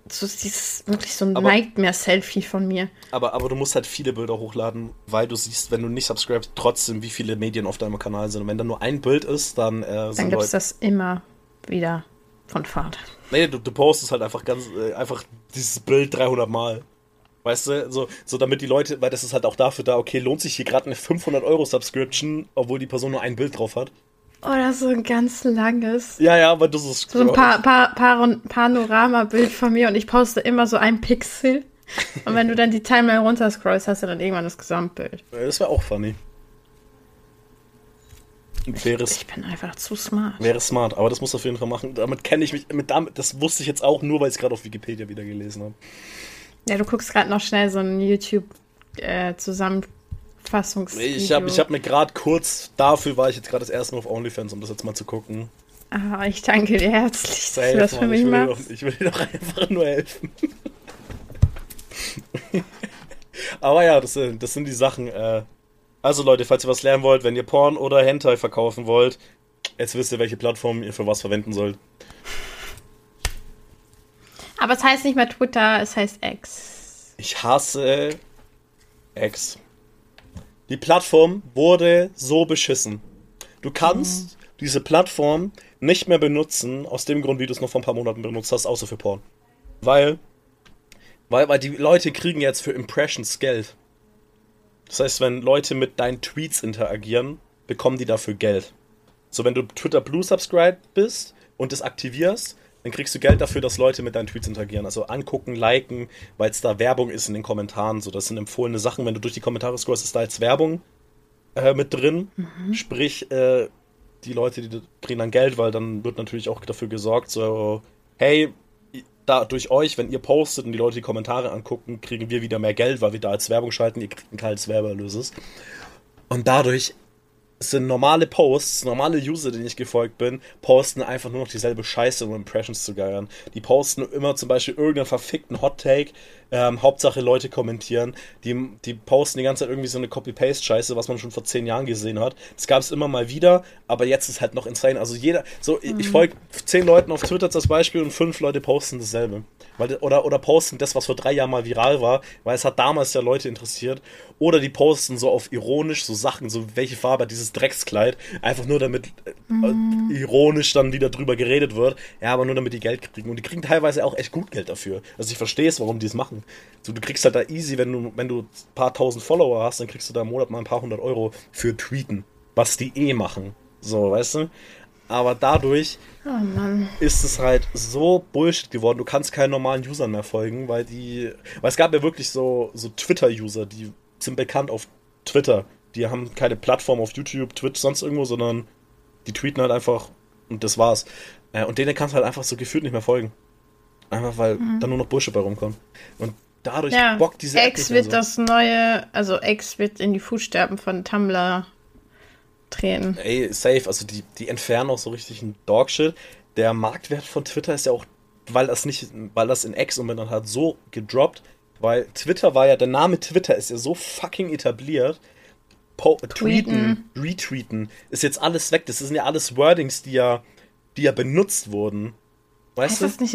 So dieses wirklich so ein Aber- Nightmare-Selfie von mir. Aber, aber du musst halt viele Bilder hochladen, weil du siehst, wenn du nicht subscribest, trotzdem, wie viele Medien auf deinem Kanal sind. Und wenn da nur ein Bild ist, dann äh, Dann gibt's Leute. das immer wieder von Fahrt. Nee, du, du postest halt einfach ganz, äh, einfach dieses Bild 300 Mal. Weißt du, so, so damit die Leute, weil das ist halt auch dafür da, okay, lohnt sich hier gerade eine 500 Euro Subscription, obwohl die Person nur ein Bild drauf hat. Oder so ein ganz langes. Ja, ja, aber das ist So ein paar, paar, paar Panorama-Bild von mir und ich poste immer so ein Pixel. Und wenn du dann die Timeline runterscrollst, hast du dann irgendwann das Gesamtbild. Das wäre auch funny. Wäre es Ich bin einfach zu smart. Wäre smart, aber das muss auf jeden Fall machen. Damit kenne ich mich, mit damit, das wusste ich jetzt auch nur, weil ich es gerade auf Wikipedia wieder gelesen habe. Ja, du guckst gerade noch schnell so ein YouTube-Zusammenfassungsvideo. Ich habe ich hab mir gerade kurz, dafür war ich jetzt gerade das erste Mal auf OnlyFans, um das jetzt mal zu gucken. Ah, ich danke dir herzlich, dass du das für mich ich, machst. doch, ich will dir doch einfach nur helfen. aber ja, das sind, das sind die Sachen. Äh, also Leute, falls ihr was lernen wollt, wenn ihr Porn oder Hentai verkaufen wollt, jetzt wisst ihr, welche Plattform ihr für was verwenden sollt. Aber es heißt nicht mehr Twitter, es heißt X. Ich hasse X. Die Plattform wurde so beschissen. Du kannst diese Plattform nicht mehr benutzen, aus dem Grund, wie du es noch vor ein paar Monaten benutzt hast, außer für Porn. Weil, weil, weil die Leute kriegen jetzt für Impressions Geld. Das heißt, wenn Leute mit deinen Tweets interagieren, bekommen die dafür Geld. So, wenn du Twitter Blue subscribed bist und das aktivierst, dann kriegst du Geld dafür, dass Leute mit deinen Tweets interagieren. Also angucken, liken, weil es da Werbung ist in den Kommentaren. So, das sind empfohlene Sachen. Wenn du durch die Kommentare scrollst, ist da jetzt Werbung äh, mit drin. Sprich, äh, die Leute, die kriegen dann Geld, weil dann wird natürlich auch dafür gesorgt, so, hey, da durch euch, wenn ihr postet und die Leute die Kommentare angucken, kriegen wir wieder mehr Geld, weil wir da als Werbung schalten, ihr kriegt ein kaltes Werbeerlöses. Und dadurch sind normale Posts, normale User, denen ich gefolgt bin, posten einfach nur noch dieselbe Scheiße, um Impressions zu geiern. Die posten immer zum Beispiel irgendeinen verfickten Hot-Take, ähm, Hauptsache Leute kommentieren. Die, die posten die ganze Zeit irgendwie so eine Copy-Paste-Scheiße, was man schon vor zehn Jahren gesehen hat. Das gab es immer mal wieder, aber jetzt ist halt noch insane. Also jeder, so, ich, ich folge zehn Leuten auf Twitter zum Beispiel und fünf Leute posten dasselbe. Weil, oder, oder posten das, was vor drei Jahren mal viral war, weil es hat damals ja Leute interessiert. Oder die posten so auf ironisch so Sachen, so welche Farbe hat dieses Dreckskleid, einfach nur damit äh, ironisch dann wieder drüber geredet wird. Ja, aber nur damit die Geld kriegen. Und die kriegen teilweise auch echt gut Geld dafür. Also ich verstehe es, warum die es machen. Machen. So, du kriegst halt da easy, wenn du, wenn du ein paar tausend Follower hast, dann kriegst du da im Monat mal ein paar hundert Euro für Tweeten. Was die eh machen. So, weißt du? Aber dadurch oh ist es halt so Bullshit geworden. Du kannst keinen normalen Usern mehr folgen, weil die. Weil es gab ja wirklich so, so Twitter-User, die sind bekannt auf Twitter. Die haben keine Plattform auf YouTube, Twitch, sonst irgendwo, sondern die tweeten halt einfach und das war's. Äh, und denen kannst du halt einfach so gefühlt nicht mehr folgen. Einfach weil mhm. dann nur noch Bullshit bei rumkommt. Und dadurch ja, bockt diese X wird so. das neue, also X wird in die Fußstapfen von Tumblr treten. Ey, safe. Also die, die entfernen auch so richtig ein Dogshit. Der Marktwert von Twitter ist ja auch, weil das nicht, weil das in X umbenannt hat, so gedroppt. Weil Twitter war ja, der Name Twitter ist ja so fucking etabliert. Po tweeten, retweeten, ist jetzt alles weg. Das sind ja alles Wordings, die ja, die ja benutzt wurden. Weißt heißt du? das nicht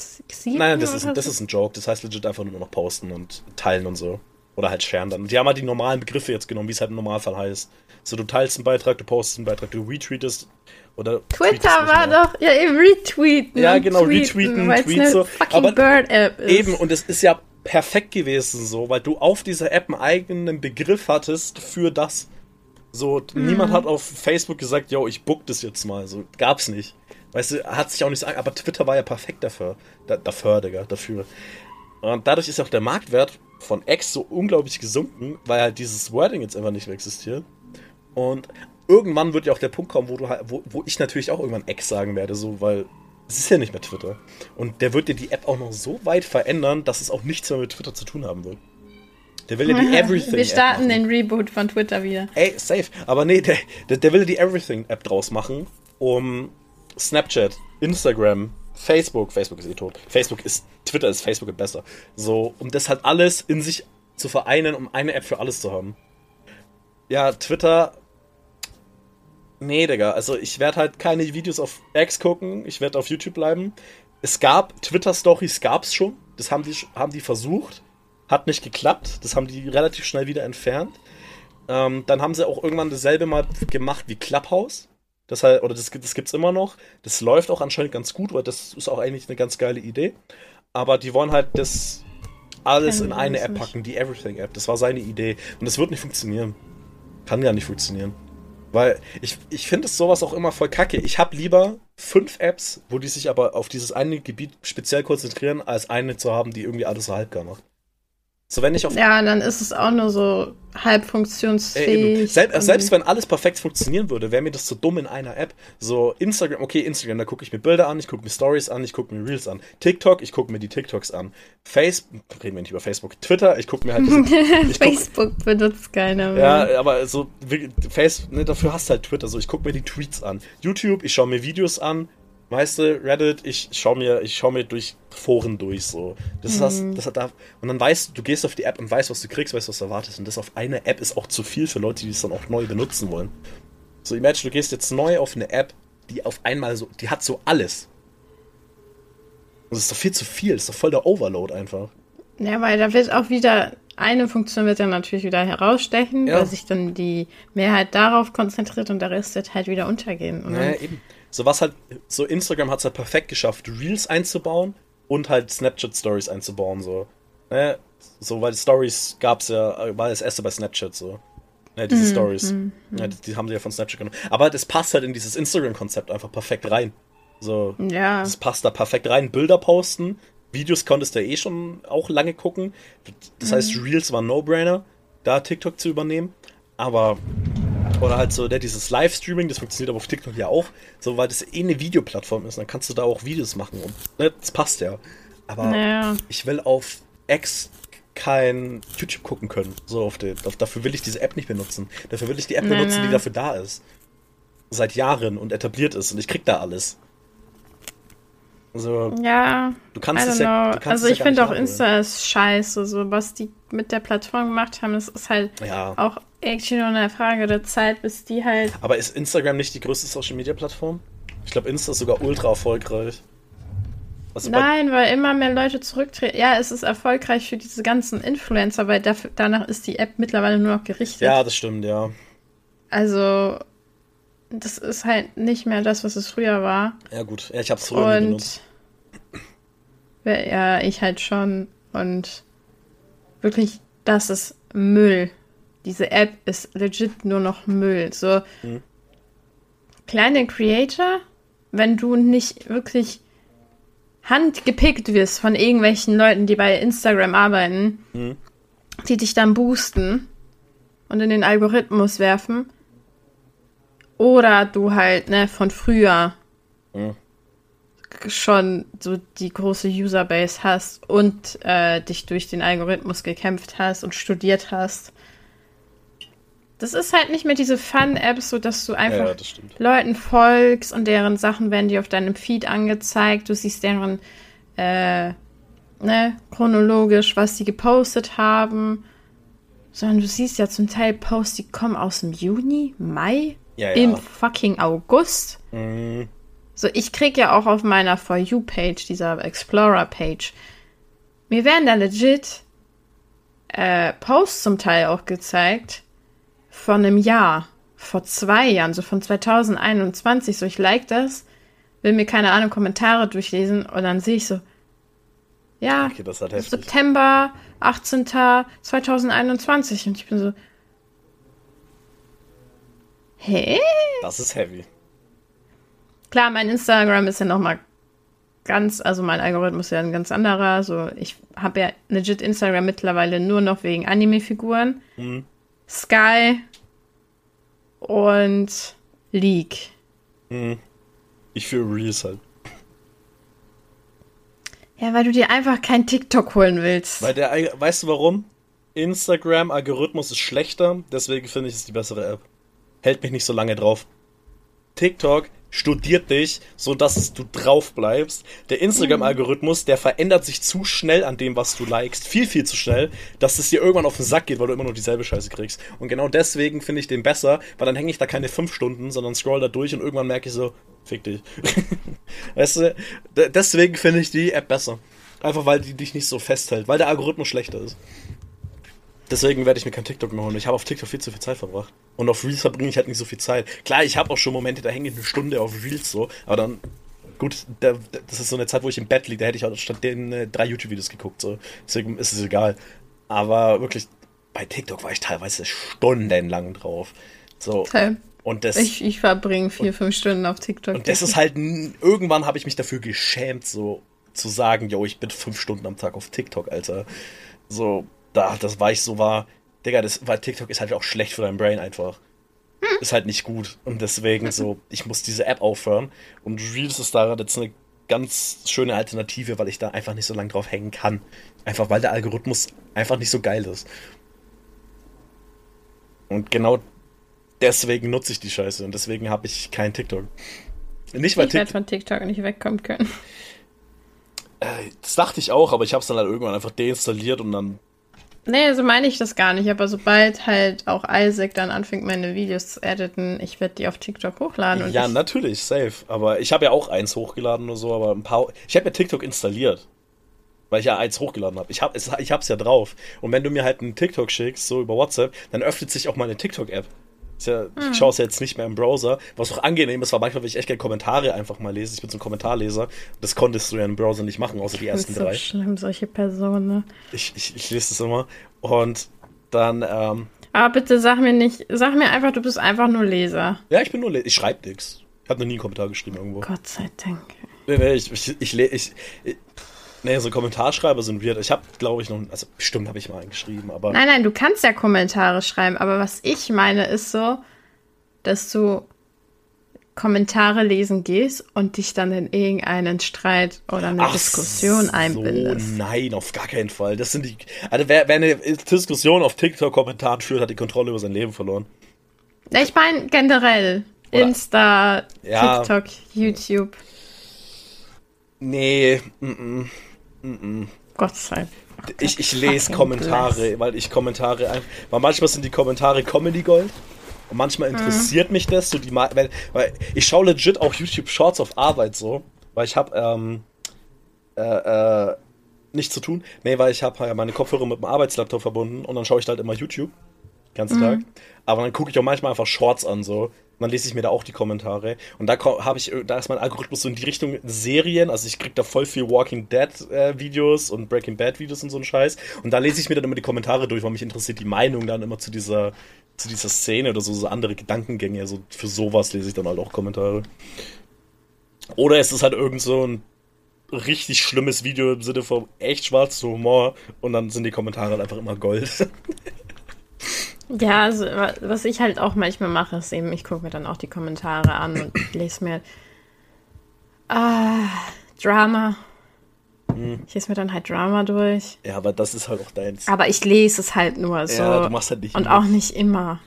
exklusiv? Nein, das ist, das ist ein Joke. Das heißt legit einfach nur noch posten und teilen und so. Oder halt scheren dann. Die haben halt die normalen Begriffe jetzt genommen, wie es halt im Normalfall heißt. So, du teilst einen Beitrag, du postest einen Beitrag, du retweetest oder. Twitter war doch, ja, eben retweeten. Ja, genau, retweeten, tweeten, so. Aber Bird-App ist. Eben, und es ist ja perfekt gewesen so, weil du auf dieser App einen eigenen Begriff hattest für das. So, mhm. niemand hat auf Facebook gesagt, yo, ich book das jetzt mal. So, gab's nicht. Weißt du, hat sich auch nicht so, aber Twitter war ja perfekt dafür. Da, dafür, Digga, dafür. Und dadurch ist auch der Marktwert von X so unglaublich gesunken, weil halt dieses Wording jetzt einfach nicht mehr existiert. Und irgendwann wird ja auch der Punkt kommen, wo du halt, wo, wo ich natürlich auch irgendwann X sagen werde, so, weil es ist ja nicht mehr Twitter. Und der wird dir die App auch noch so weit verändern, dass es auch nichts mehr mit Twitter zu tun haben wird. Der will ja die Everything. Wir starten den Reboot von Twitter wieder. Ey, safe. Aber nee, der, der, der will die Everything-App draus machen, um Snapchat, Instagram, Facebook, Facebook ist eh tot. Facebook ist, Twitter ist Facebook besser. So, um das halt alles in sich zu vereinen, um eine App für alles zu haben. Ja, Twitter. Nee, Digga. Also ich werde halt keine Videos auf X gucken. Ich werde auf YouTube bleiben. Es gab Twitter-Stories, gab's schon. Das haben die, haben die versucht. Hat nicht geklappt. Das haben die relativ schnell wieder entfernt. Ähm, dann haben sie auch irgendwann dasselbe mal gemacht wie Clubhouse. Das halt, oder das, das gibt's immer noch. Das läuft auch anscheinend ganz gut, weil das ist auch eigentlich eine ganz geile Idee. Aber die wollen halt das alles in eine App packen, die Everything-App. Das war seine Idee. Und das wird nicht funktionieren. Kann ja nicht funktionieren. Weil ich, ich finde sowas auch immer voll kacke. Ich habe lieber fünf Apps, wo die sich aber auf dieses eine Gebiet speziell konzentrieren, als eine zu haben, die irgendwie alles so halbgar macht. So, wenn ich auf. Ja, dann ist es auch nur so halb funktionsfähig. Äh, selbst, selbst wenn alles perfekt funktionieren würde, wäre mir das zu so dumm in einer App. So, Instagram, okay, Instagram, da gucke ich mir Bilder an, ich gucke mir Stories an, ich gucke mir Reels an. TikTok, ich gucke mir die TikToks an. Facebook, reden wir nicht über Facebook. Twitter, ich gucke mir halt. Diese, Facebook guck, benutzt keiner mehr. Ja, aber so, Face, ne, dafür hast du halt Twitter. So, ich gucke mir die Tweets an. YouTube, ich schaue mir Videos an. Weißt du, Reddit, ich schau mir, ich schau mir durch Foren durch, so. Das mhm. ist das, das hat da, und dann weißt du, du gehst auf die App und weißt, was du kriegst, weißt, was du erwartest. Und das auf eine App ist auch zu viel für Leute, die es dann auch neu benutzen wollen. So, imagine, du gehst jetzt neu auf eine App, die auf einmal so, die hat so alles. Das ist doch viel zu viel, das ist doch voll der Overload einfach. Ja, weil da wird auch wieder, eine Funktion wird dann natürlich wieder herausstechen, ja. weil sich dann die Mehrheit darauf konzentriert und der Rest wird halt wieder untergehen. Und naja, eben. So was halt, so Instagram hat es halt perfekt geschafft, Reels einzubauen und halt Snapchat Stories einzubauen, so. Ne? So, weil Stories gab's ja, war das erste bei Snapchat so. Ne, diese mm, Stories. Mm, mm. Ja, die, die, haben sie ja von Snapchat genommen. Aber das passt halt in dieses Instagram-Konzept einfach perfekt rein. So. Ja. Das passt da perfekt rein. Bilder posten, Videos konntest du ja eh schon auch lange gucken. Das heißt, mhm. Reels war No-Brainer, da TikTok zu übernehmen. Aber oder halt so, der, dieses Livestreaming, das funktioniert aber auf TikTok ja auch, so weil das eh eine Videoplattform ist. Dann kannst du da auch Videos machen und ne, das passt ja. Aber naja. ich will auf X kein YouTube gucken können. So auf den, dafür will ich diese App nicht benutzen. Dafür will ich die App nein, benutzen, die dafür da ist. Seit Jahren und etabliert ist und ich krieg da alles. Also, ja, du kannst es ja, du kannst Also ich ja finde auch Insta ist scheiße. So was die mit der Plattform gemacht haben, das ist halt ja. auch actually nur eine Frage der Zeit, bis die halt. Aber ist Instagram nicht die größte Social Media Plattform? Ich glaube, Insta ist sogar ultra erfolgreich. Also Nein, weil immer mehr Leute zurücktreten. Ja, es ist erfolgreich für diese ganzen Influencer, weil dafür, danach ist die App mittlerweile nur noch gerichtet. Ja, das stimmt, ja. Also, das ist halt nicht mehr das, was es früher war. Ja, gut. Ja, ich habe es früher Und, benutzt. Ja, ich halt schon. Und wirklich, das ist Müll. Diese App ist legit nur noch Müll. So Mhm. kleine Creator, wenn du nicht wirklich handgepickt wirst von irgendwelchen Leuten, die bei Instagram arbeiten, Mhm. die dich dann boosten und in den Algorithmus werfen. Oder du halt, ne, von früher Mhm. schon so die große Userbase hast und äh, dich durch den Algorithmus gekämpft hast und studiert hast. Das ist halt nicht mehr diese Fun-Apps, so dass du einfach Ja. Leuten folgst und deren Sachen werden dir auf deinem Feed angezeigt. Du siehst deren, äh, ne, chronologisch, was sie gepostet haben. Sondern du siehst ja zum Teil Posts, die kommen aus dem Juni, Mai, Ja, im ja. fucking August. Mhm. So, ich krieg ja auch auf meiner For You-Page, dieser Explorer-Page, mir werden da legit äh, Posts zum Teil auch gezeigt von einem Jahr, vor zwei Jahren, so von 2021. So, ich like das, will mir keine Ahnung Kommentare durchlesen und dann sehe ich so, ja, Okay, halt. September 18. 2021 und ich bin so, hä? Das ist heavy. Klar, mein Instagram ist ja nochmal ganz, also mein Algorithmus ist ja ein ganz anderer. So, ich habe ja legit Instagram mittlerweile nur noch wegen Anime-Figuren. Mhm. Sky und League. Ich fühle Reels halt. Ja, weil du dir einfach kein TikTok holen willst. Weil der, weißt du warum? Instagram-Algorithmus ist schlechter, deswegen finde ich es die bessere App. Hält mich nicht so lange drauf. TikTok studiert dich, so dass du drauf bleibst. Der Instagram-Algorithmus, der verändert sich zu schnell an dem, was du likest. Viel, viel zu schnell, dass es dir irgendwann auf den Sack geht, weil du immer nur dieselbe Scheiße kriegst. Und genau deswegen finde ich den besser, weil dann hänge ich da keine fünf Stunden, sondern scroll da durch und irgendwann merke ich so, fick dich. weißt du, deswegen finde ich die App besser. Einfach weil die dich nicht so festhält, weil der Algorithmus schlechter ist. Deswegen werde ich mir kein TikTok mehr holen. Ich habe auf TikTok viel zu viel Zeit verbracht. Und auf Reels verbringe ich halt nicht so viel Zeit. Klar, ich habe auch schon Momente, da hänge ich eine Stunde auf Reels so, aber dann, gut, da, das ist so eine Zeit, wo ich im Bett liege, da hätte ich auch statt denen äh, drei YouTube-Videos geguckt. So. Deswegen ist es egal. Aber wirklich, bei TikTok war ich teilweise stundenlang drauf. So. Okay. Und das, Ich, ich verbringe vier, fünf Stunden auf TikTok. und das ist halt, irgendwann habe ich mich dafür geschämt, so zu sagen, yo, ich bin fünf Stunden am Tag auf TikTok, Alter. So, da, das war ich so war, Digga, das, weil TikTok ist halt auch schlecht für dein Brain einfach. Ist halt nicht gut. Und deswegen so, ich muss diese App aufhören. Und Reels ist da jetzt eine ganz schöne Alternative, weil ich da einfach nicht so lange drauf hängen kann. Einfach weil der Algorithmus einfach nicht so geil ist. Und genau deswegen nutze ich die Scheiße und deswegen habe ich kein TikTok. Nicht weil ich werde TikTok. von TikTok nicht wegkommen können. Äh, das dachte ich auch, aber ich habe es dann halt irgendwann einfach deinstalliert und dann. Nee, so meine ich das gar nicht. Aber sobald halt auch Isaac dann anfängt, meine Videos zu editen, ich werde die auf TikTok hochladen. Und Ja, ich, natürlich, safe. Aber ich habe ja auch eins hochgeladen oder so, aber ein paar. Ich habe ja TikTok installiert. Weil ich ja eins hochgeladen habe. Ich habe es ich hab's ja drauf. Und wenn du mir halt einen TikTok schickst, so über WhatsApp, dann öffnet sich auch meine TikTok-App. Ist Ja, Ich schaue es ja jetzt nicht mehr im Browser, was auch angenehm ist, weil manchmal will ich echt gerne Kommentare einfach mal lesen. Ich bin so ein Kommentarleser. Das konntest du ja im Browser nicht machen, außer die das ersten ist so drei. schlimm, solche Personen. Ne? Ich, ich, ich lese das immer. Und dann, ähm, Aber bitte sag mir nicht, sag mir einfach, du bist einfach nur Leser. ja, ich bin nur, le- ich schreibe nix. Ich habe noch nie einen Kommentar geschrieben irgendwo. Gott sei Dank. Nee, nee, ich, ich, ich, ich, ich nee, so Kommentarschreiber sind weird. Ich habe, glaube ich, noch, also bestimmt habe ich mal einen geschrieben, aber Nein, nein, du kannst ja Kommentare schreiben, aber was ich meine ist so, dass du Kommentare lesen gehst und dich dann in irgendeinen Streit oder eine Ach Diskussion einbindest. So, nein, auf gar keinen Fall. Das sind die, also wer, wer eine Diskussion auf TikTok-Kommentaren führt, hat die Kontrolle über sein Leben verloren. Ich meine generell. Oder- Insta, Ja. TikTok, YouTube. Nee, mm, mm. Gott sei Dank. ich, ich lese Kommentare, bless. weil ich Kommentare, ein- weil manchmal sind die Kommentare Comedy Gold. Und manchmal interessiert mich das, so die, weil, weil ich schaue legit auch YouTube Shorts auf Arbeit so, weil ich habe ähm, äh, äh, nichts zu tun. Nee, weil ich habe meine Kopfhörer mit dem Arbeitslaptop verbunden und dann schaue ich halt immer YouTube. ganzen mhm. Tag. Aber dann gucke ich auch manchmal einfach Shorts an, so. Dann lese ich mir da auch die Kommentare. Und da habe ich, da ist mein Algorithmus so in die Richtung Serien. Also ich krieg da voll viel Walking Dead äh, Videos und Breaking Bad Videos und so ein Scheiß. Und da lese ich mir dann immer die Kommentare durch, weil mich interessiert die Meinung dann immer zu dieser, zu dieser Szene oder so, so andere Gedankengänge. Also für sowas lese ich dann halt auch Kommentare. Oder es ist halt irgend so ein richtig schlimmes Video im Sinne von echt schwarzem Humor und dann sind die Kommentare halt einfach immer Gold. Ja, also, was ich halt auch manchmal mache, ist eben, ich gucke mir dann auch die Kommentare an und lese mir ah, Drama. Hm. Ich lese mir dann halt Drama durch. Ja, aber das ist halt auch deins. Aber ich lese es halt nur so. Ja, du machst halt nicht Und immer. auch nicht immer.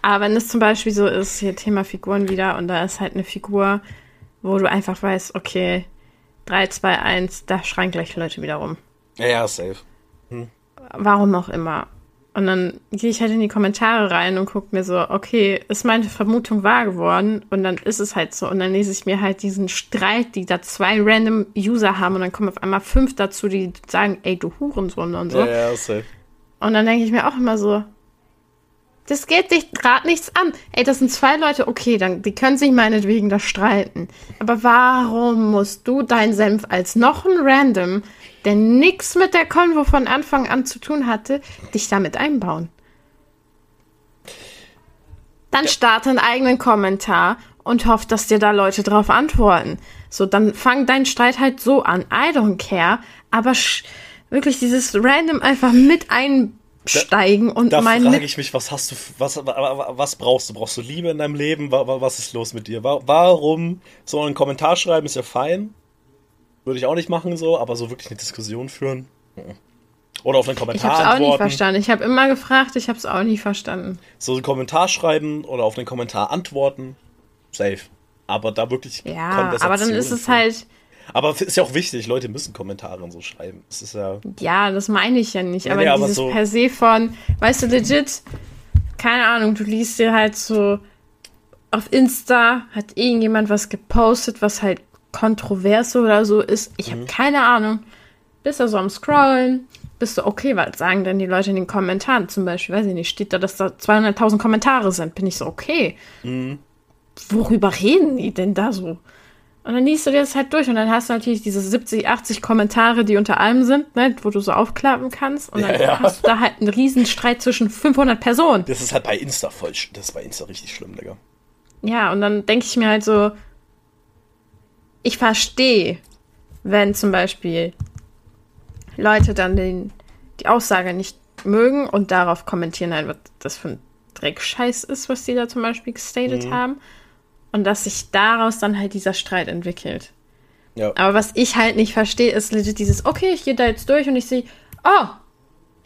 Aber wenn es zum Beispiel so ist, hier Thema Figuren wieder, und da ist halt eine Figur, wo du einfach weißt, okay, 3, 2, 1, da schreien gleich Leute wieder rum. Ja, ja, safe. Hm. Warum auch immer. Und dann gehe ich halt in die Kommentare rein und gucke mir so, okay, ist meine Vermutung wahr geworden? Und dann ist es halt so. Und dann lese ich mir halt diesen Streit, die da zwei random User haben und dann kommen auf einmal fünf dazu, die sagen, ey, du Hurensohn und so. Ja, ja, safe. Und dann denke ich mir auch immer so, das geht dich gerade nichts an. Ey, das sind zwei Leute, okay, dann, die können sich meinetwegen da streiten. Aber warum musst du deinen Senf als noch ein Random der nichts mit der Konvo von Anfang an zu tun hatte, dich damit einbauen. Dann starte einen eigenen Kommentar und hoff, dass dir da Leute drauf antworten. So, dann fang deinen Streit halt so an. I don't care. Aber wirklich dieses random einfach mit einsteigen und da meine. Da frage ich mich, was hast du, was, was brauchst du? Brauchst du Liebe in deinem Leben? Was ist los mit dir? Warum so einen Kommentar schreiben ist ja fein. Würde ich auch nicht machen so, aber so wirklich eine Diskussion führen. Oder auf einen Kommentar Ich habe es auch nicht verstanden. Ich habe immer gefragt, ich habe es auch nie verstanden. So einen Kommentar schreiben oder auf einen Kommentar antworten, safe. Aber da wirklich Ja, aber dann ist es halt... Aber ist ja auch wichtig, Leute müssen Kommentare und so schreiben. Das ist ja... Ja, das meine ich ja nicht. Aber, nee, aber dieses so per se von, weißt du, legit, keine Ahnung, du liest dir halt so auf Insta hat irgendjemand was gepostet, was halt Kontroverse oder so ist. Ich habe mhm. keine Ahnung. Bist du so am Scrollen? Bist du okay, was sagen denn die Leute in den Kommentaren zum Beispiel? Weiß ich nicht, steht da, dass da 200.000 Kommentare sind. Bin ich so, okay. Mhm. Worüber reden die denn da so? Und dann liest du dir das halt durch und dann hast du natürlich diese 70, 80 Kommentare, die unter allem sind, ne, wo du so aufklappen kannst. Und dann ja, ja. hast du da halt einen Riesenstreit zwischen 500 Personen. Das ist halt bei Insta voll, das ist bei Insta richtig schlimm, Digga. Ja, und dann denke ich mir halt so, ich verstehe, wenn zum Beispiel Leute dann den, die Aussage nicht mögen und darauf kommentieren, halt, was das für ein Dreckscheiß ist, was die da zum Beispiel gestated mhm. haben. Und dass sich daraus dann halt dieser Streit entwickelt. Ja. Aber was ich halt nicht verstehe, ist legit dieses, okay, ich gehe da jetzt durch und ich sehe, oh,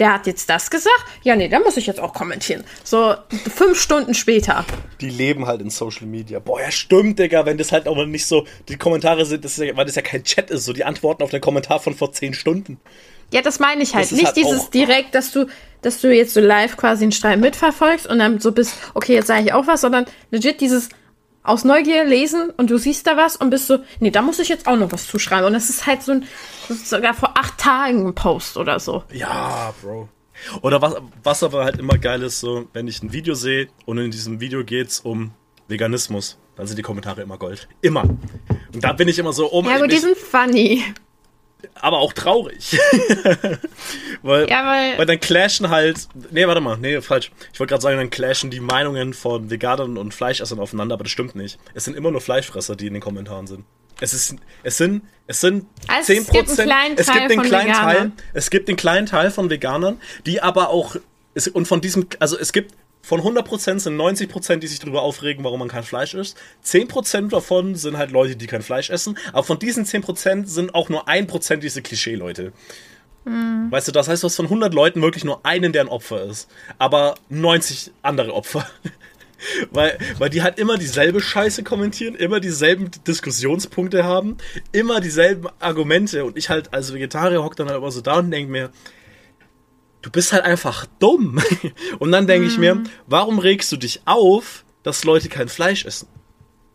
der hat jetzt das gesagt. Ja, nee, da muss ich jetzt auch kommentieren. So fünf Stunden später. Die leben halt in Social Media. Boah, ja, stimmt, Digga, wenn das halt auch nicht so, die Kommentare sind, das ja, weil das ja kein Chat ist, so die Antworten auf den Kommentar von vor zehn Stunden. Ja, das meine ich halt. Nicht halt dieses direkt, dass du, dass du jetzt so live quasi einen Streit mitverfolgst und dann so bist, okay, jetzt sage ich auch was, sondern legit dieses, aus Neugier lesen und du siehst da was und bist so, nee, da muss ich jetzt auch noch was zuschreiben. Und das ist halt so ein, sogar vor acht Tagen ein Post oder so. Ja, Bro. Oder was, was aber halt immer geil ist, so, wenn ich ein Video sehe und in diesem Video geht's um Veganismus, dann sind die Kommentare immer Gold. Immer. Und da bin ich immer so, oh mein Ja, aber die sind funny aber auch traurig. weil, ja, weil, weil dann clashen halt. Nee, warte mal, nee, falsch. Ich wollte gerade sagen, dann clashen die Meinungen von Veganern und Fleischessern aufeinander, aber das stimmt nicht. Es sind immer nur Fleischfresser, die in den Kommentaren sind. Es ist, es sind, es sind also 10%. Es gibt, es gibt den kleinen Veganern. Teil, es gibt den kleinen Teil von Veganern, die aber auch, und von diesem, also es gibt von 100% sind 90%, die sich darüber aufregen, warum man kein Fleisch isst. 10% davon sind halt Leute, die kein Fleisch essen. Aber von diesen 10% sind auch nur 1% diese Klischee-Leute. Mhm. Weißt du, das heißt, du hast von 100 Leuten wirklich nur einen, der ein Opfer ist. Aber 90 andere Opfer. weil, weil die halt immer dieselbe Scheiße kommentieren, immer dieselben Diskussionspunkte haben, immer dieselben Argumente. Und ich halt als Vegetarier hock dann halt immer so da und denke mir, du bist halt einfach dumm. Und dann denke mm. ich mir, mhm. warum regst du dich auf, dass Leute kein Fleisch essen?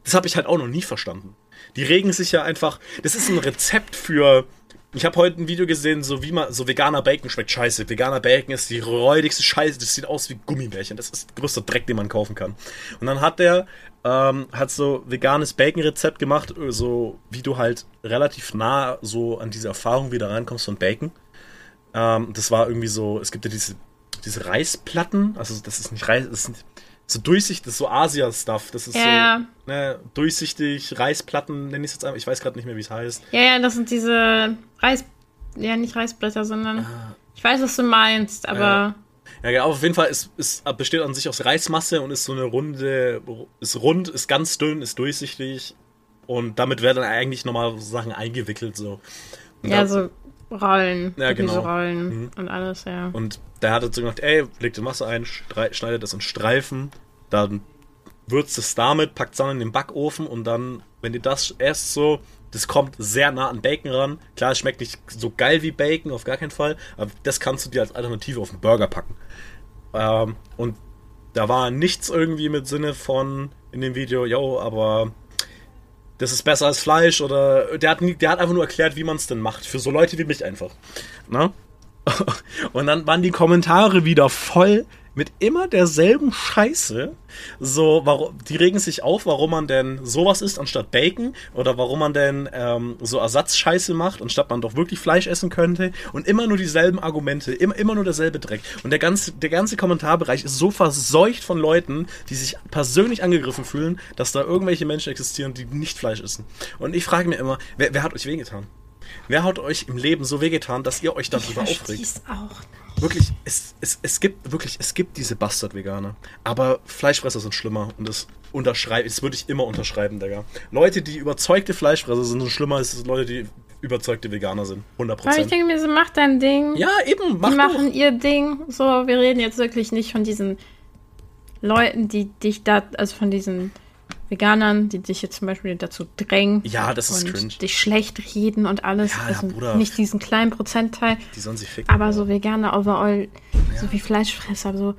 Das habe ich halt auch noch nie verstanden. Die regen sich ja einfach. Das ist ein Rezept für Ich habe heute ein Video gesehen, so wie man, so veganer Bacon schmeckt scheiße. Veganer Bacon ist die räudigste Scheiße. Das sieht aus wie Gummibärchen. Das ist der größte Dreck, den man kaufen kann. Und dann hat der, ähm, hat so veganes Bacon-Rezept gemacht, so wie du halt relativ nah so an diese Erfahrung wieder rankommst von Bacon. Ähm, das war irgendwie so, es gibt ja diese, diese Reisplatten, also das ist nicht Reis, das sind so durchsichtig, das ist so Asia-Stuff. Das ist Ja. so ne, durchsichtig, Reisplatten, nenne ich es jetzt einfach. Ich weiß gerade nicht mehr, wie es heißt. Ja, ja, das sind diese Reis. Ja, nicht Reisblätter, sondern. Ich weiß, was du meinst, aber. Ah. Ja. Ja, auf jeden Fall ist, ist, besteht an sich aus Reismasse und ist so eine runde, ist rund, ist ganz dünn, ist durchsichtig und damit werden dann eigentlich nochmal Sachen eingewickelt so. Und Ja, da- so Rollen. Ja, genau. Rollen Mhm. und alles, ja. Und der hat dazu gesagt, ey, legt die Masse ein, schneidet das in Streifen, dann würzt es damit, packt es dann in den Backofen und dann, wenn ihr das erst so, das kommt sehr nah an Bacon ran. Klar, es schmeckt nicht so geil wie Bacon, auf gar keinen Fall, aber das kannst du dir als Alternative auf den Burger packen. Ähm, und da war nichts irgendwie mit Sinne von in dem Video, yo, aber das ist besser als Fleisch oder der hat, der hat einfach nur erklärt, wie man es denn macht. Für so Leute wie mich einfach. Ne? Und dann waren die Kommentare wieder voll mit immer derselben Scheiße. So, warum, die regen sich auf, warum man denn sowas isst anstatt Bacon oder warum man denn ähm, so Ersatzscheiße macht, anstatt man doch wirklich Fleisch essen könnte. Und immer nur dieselben Argumente, immer, immer nur derselbe Dreck. Und der ganze, der ganze Kommentarbereich ist so verseucht von Leuten, die sich persönlich angegriffen fühlen, dass da irgendwelche Menschen existieren, die nicht Fleisch essen. Und ich frage mir immer, wer, wer hat euch wehgetan? Wer hat euch im Leben so wehgetan, dass ihr euch darüber aufregt? versteh's auch. Wirklich, es, es, es gibt wirklich, es gibt diese Bastard-Veganer. Aber Fleischfresser sind schlimmer und das unterschreibe, das würde ich immer unterschreiben, Digga. Leute, die überzeugte Fleischfresser sind, sind schlimmer als Leute, die überzeugte Veganer sind. 100 Weil ich denke mir so, mach dein Ding. Ja, eben, mach die doch. machen ihr Ding. So, wir reden jetzt wirklich nicht von diesen Leuten, die dich da, also von diesen Veganern, die dich jetzt zum Beispiel dazu drängen. Ja, das ist und cringe. dich schlecht reden und alles. Ja, also ja, Bruder. nicht diesen kleinen Prozentteil, Die sollen sich ficken. aber so Veganer overall, so wie Fleischfresser, so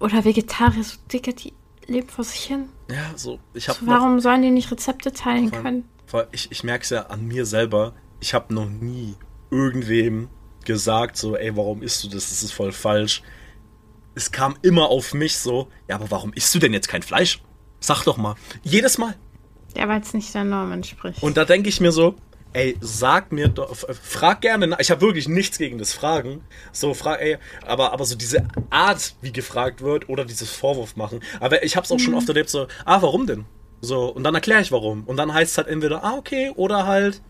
oder Vegetarier, so Dicker, die leben vor sich hin. Ja, so, ich habe So, warum sollen die nicht Rezepte teilen können? ich, ich merke es ja an mir selber, ich habe noch nie irgendwem gesagt, so, ey, warum isst du das? Das ist voll falsch. Es kam immer auf mich so, ja, aber warum isst du denn jetzt kein Fleisch? Sag doch mal. Jedes Mal. Ja, weil es nicht der Norm entspricht. Und da denke ich mir so, ey, sag mir doch, f- frag gerne, ich habe wirklich nichts gegen das Fragen. So, frag, ey, aber, aber so diese Art, wie gefragt wird oder dieses Vorwurf machen. Aber ich habe es auch schon oft erlebt, so, ah, warum denn? So, und dann erkläre ich warum. Und dann heißt es halt entweder, ah, okay, oder halt,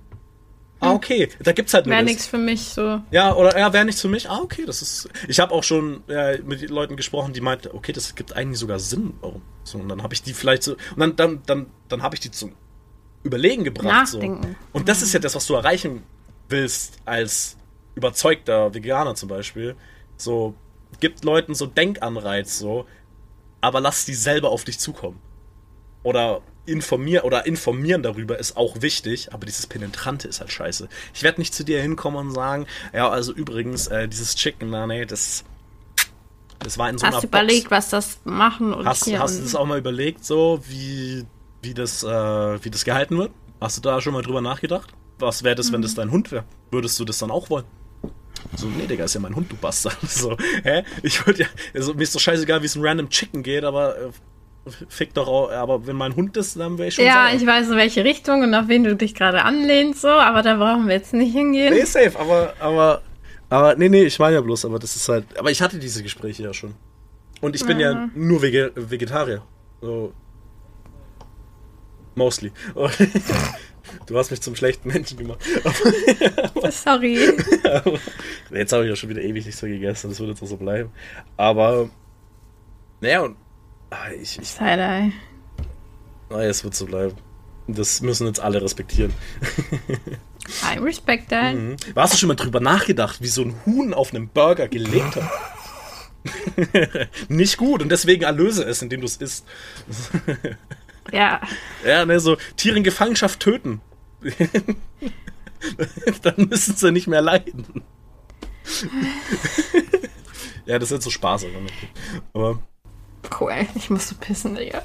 ah, okay. Da gibt's halt Wäre nichts für mich so. Ja, oder ja, wäre nichts für mich. Ah, okay, das ist. Ich habe auch schon äh, mit Leuten gesprochen, die meinten, okay, das gibt eigentlich sogar Sinn. Warum? So, und dann habe ich die vielleicht so. Und dann, dann, dann, dann habe ich die zum Überlegen gebracht. So. Nachdenken. Und das ist ja das, was du erreichen willst als überzeugter Veganer zum Beispiel. So, gibt Leuten so Denkanreiz, so, aber lass die selber auf dich zukommen. Oder informier oder informieren darüber ist auch wichtig, aber dieses Penetrante ist halt scheiße. Ich werde nicht zu dir hinkommen und sagen, ja, also übrigens, äh, dieses Chicken, na, nee, das, das war in so Hast einer du überlegt, was das machen und Hast, hast du das auch mal überlegt, so wie, wie, das, äh, wie das gehalten wird? Hast du da schon mal drüber nachgedacht? Was wäre das, wenn Mhm. das dein Hund wäre? Würdest du das dann auch wollen? So, nee, Digga, ist ja mein Hund, du Bastard. So, hä? Ich würde ja, also, mir ist doch scheißegal, wie es einem random Chicken geht, aber äh, fick doch auch, aber wenn mein Hund ist, dann wäre ich schon Ja, sauer. ich weiß, in welche Richtung und auf wen du dich gerade anlehnst, so, aber da brauchen wir jetzt nicht hingehen. Nee, safe, aber, aber, aber, nee, nee, ich meine ja bloß, aber das ist halt, aber ich hatte diese Gespräche ja schon. Und ich bin ja nur Vege Vegetarier. So. Mostly. Du hast mich zum schlechten Menschen gemacht. Sorry. Jetzt habe ich ja schon wieder ewig nichts mehr gegessen, das wird jetzt auch so bleiben. Aber, naja, und, ich, ich, Side-Eye. naja, es wird so bleiben. Das müssen jetzt alle respektieren. I respect that. Mhm. Hast du schon mal drüber nachgedacht, wie so ein Huhn auf einem Burger gelebt hat? Nicht gut und deswegen erlöse es, indem du es isst. Ja. Ja, ne, so Tiere in Gefangenschaft töten. Dann müssen sie nicht mehr leiden. ja, das ist jetzt so Spaß. Aber Cool. Ich muss so pissen, Digga.